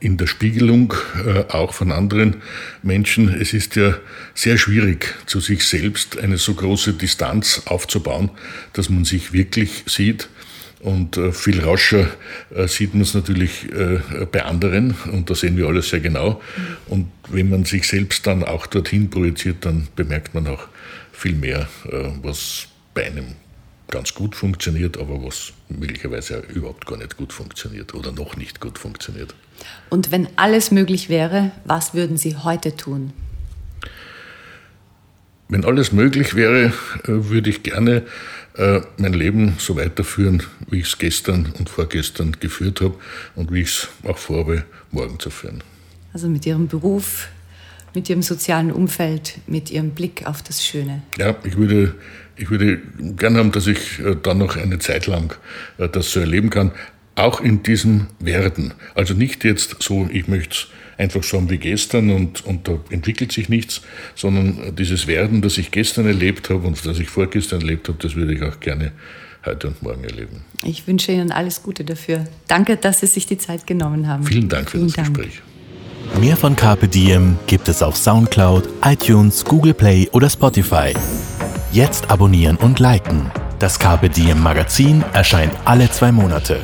in der Spiegelung äh, auch von anderen Menschen. Es ist ja sehr schwierig, zu sich selbst eine so große Distanz aufzubauen, dass man sich wirklich sieht. Und viel rascher sieht man es natürlich bei anderen und da sehen wir alles sehr genau. Und wenn man sich selbst dann auch dorthin projiziert, dann bemerkt man auch viel mehr, was bei einem ganz gut funktioniert, aber was möglicherweise überhaupt gar nicht gut funktioniert oder noch nicht gut funktioniert. Und wenn alles möglich wäre, was würden Sie heute tun? Wenn alles möglich wäre, äh, würde ich gerne äh, mein Leben so weiterführen, wie ich es gestern und vorgestern geführt habe und wie ich es auch vorhabe, morgen zu führen. Also mit Ihrem Beruf, mit Ihrem sozialen Umfeld, mit Ihrem Blick auf das Schöne. Ja, ich würde ich würde gerne haben, dass ich äh, dann noch eine Zeit lang äh, das so erleben kann, auch in diesem Werden. Also nicht jetzt so, ich möchte es einfach so haben wie gestern und, und da entwickelt sich nichts, sondern dieses Werden, das ich gestern erlebt habe und das ich vorgestern erlebt habe, das würde ich auch gerne heute und morgen erleben. Ich wünsche Ihnen alles Gute dafür. Danke, dass Sie sich die Zeit genommen haben. Vielen Dank für Vielen das Dank. Gespräch. Mehr von Carpe Diem gibt es auf Soundcloud, iTunes, Google Play oder Spotify. Jetzt abonnieren und liken. Das Carpe Diem Magazin erscheint alle zwei Monate.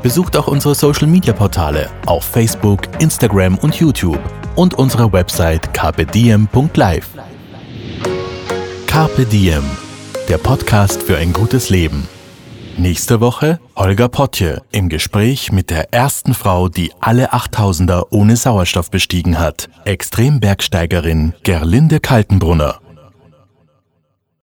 Besucht auch unsere Social Media Portale auf Facebook, Instagram und YouTube und unsere Website carpediem.live. Carpe Diem, der Podcast für ein gutes Leben. Nächste Woche Holger Potje im Gespräch mit der ersten Frau, die alle 8000er ohne Sauerstoff bestiegen hat, Extrembergsteigerin Gerlinde Kaltenbrunner.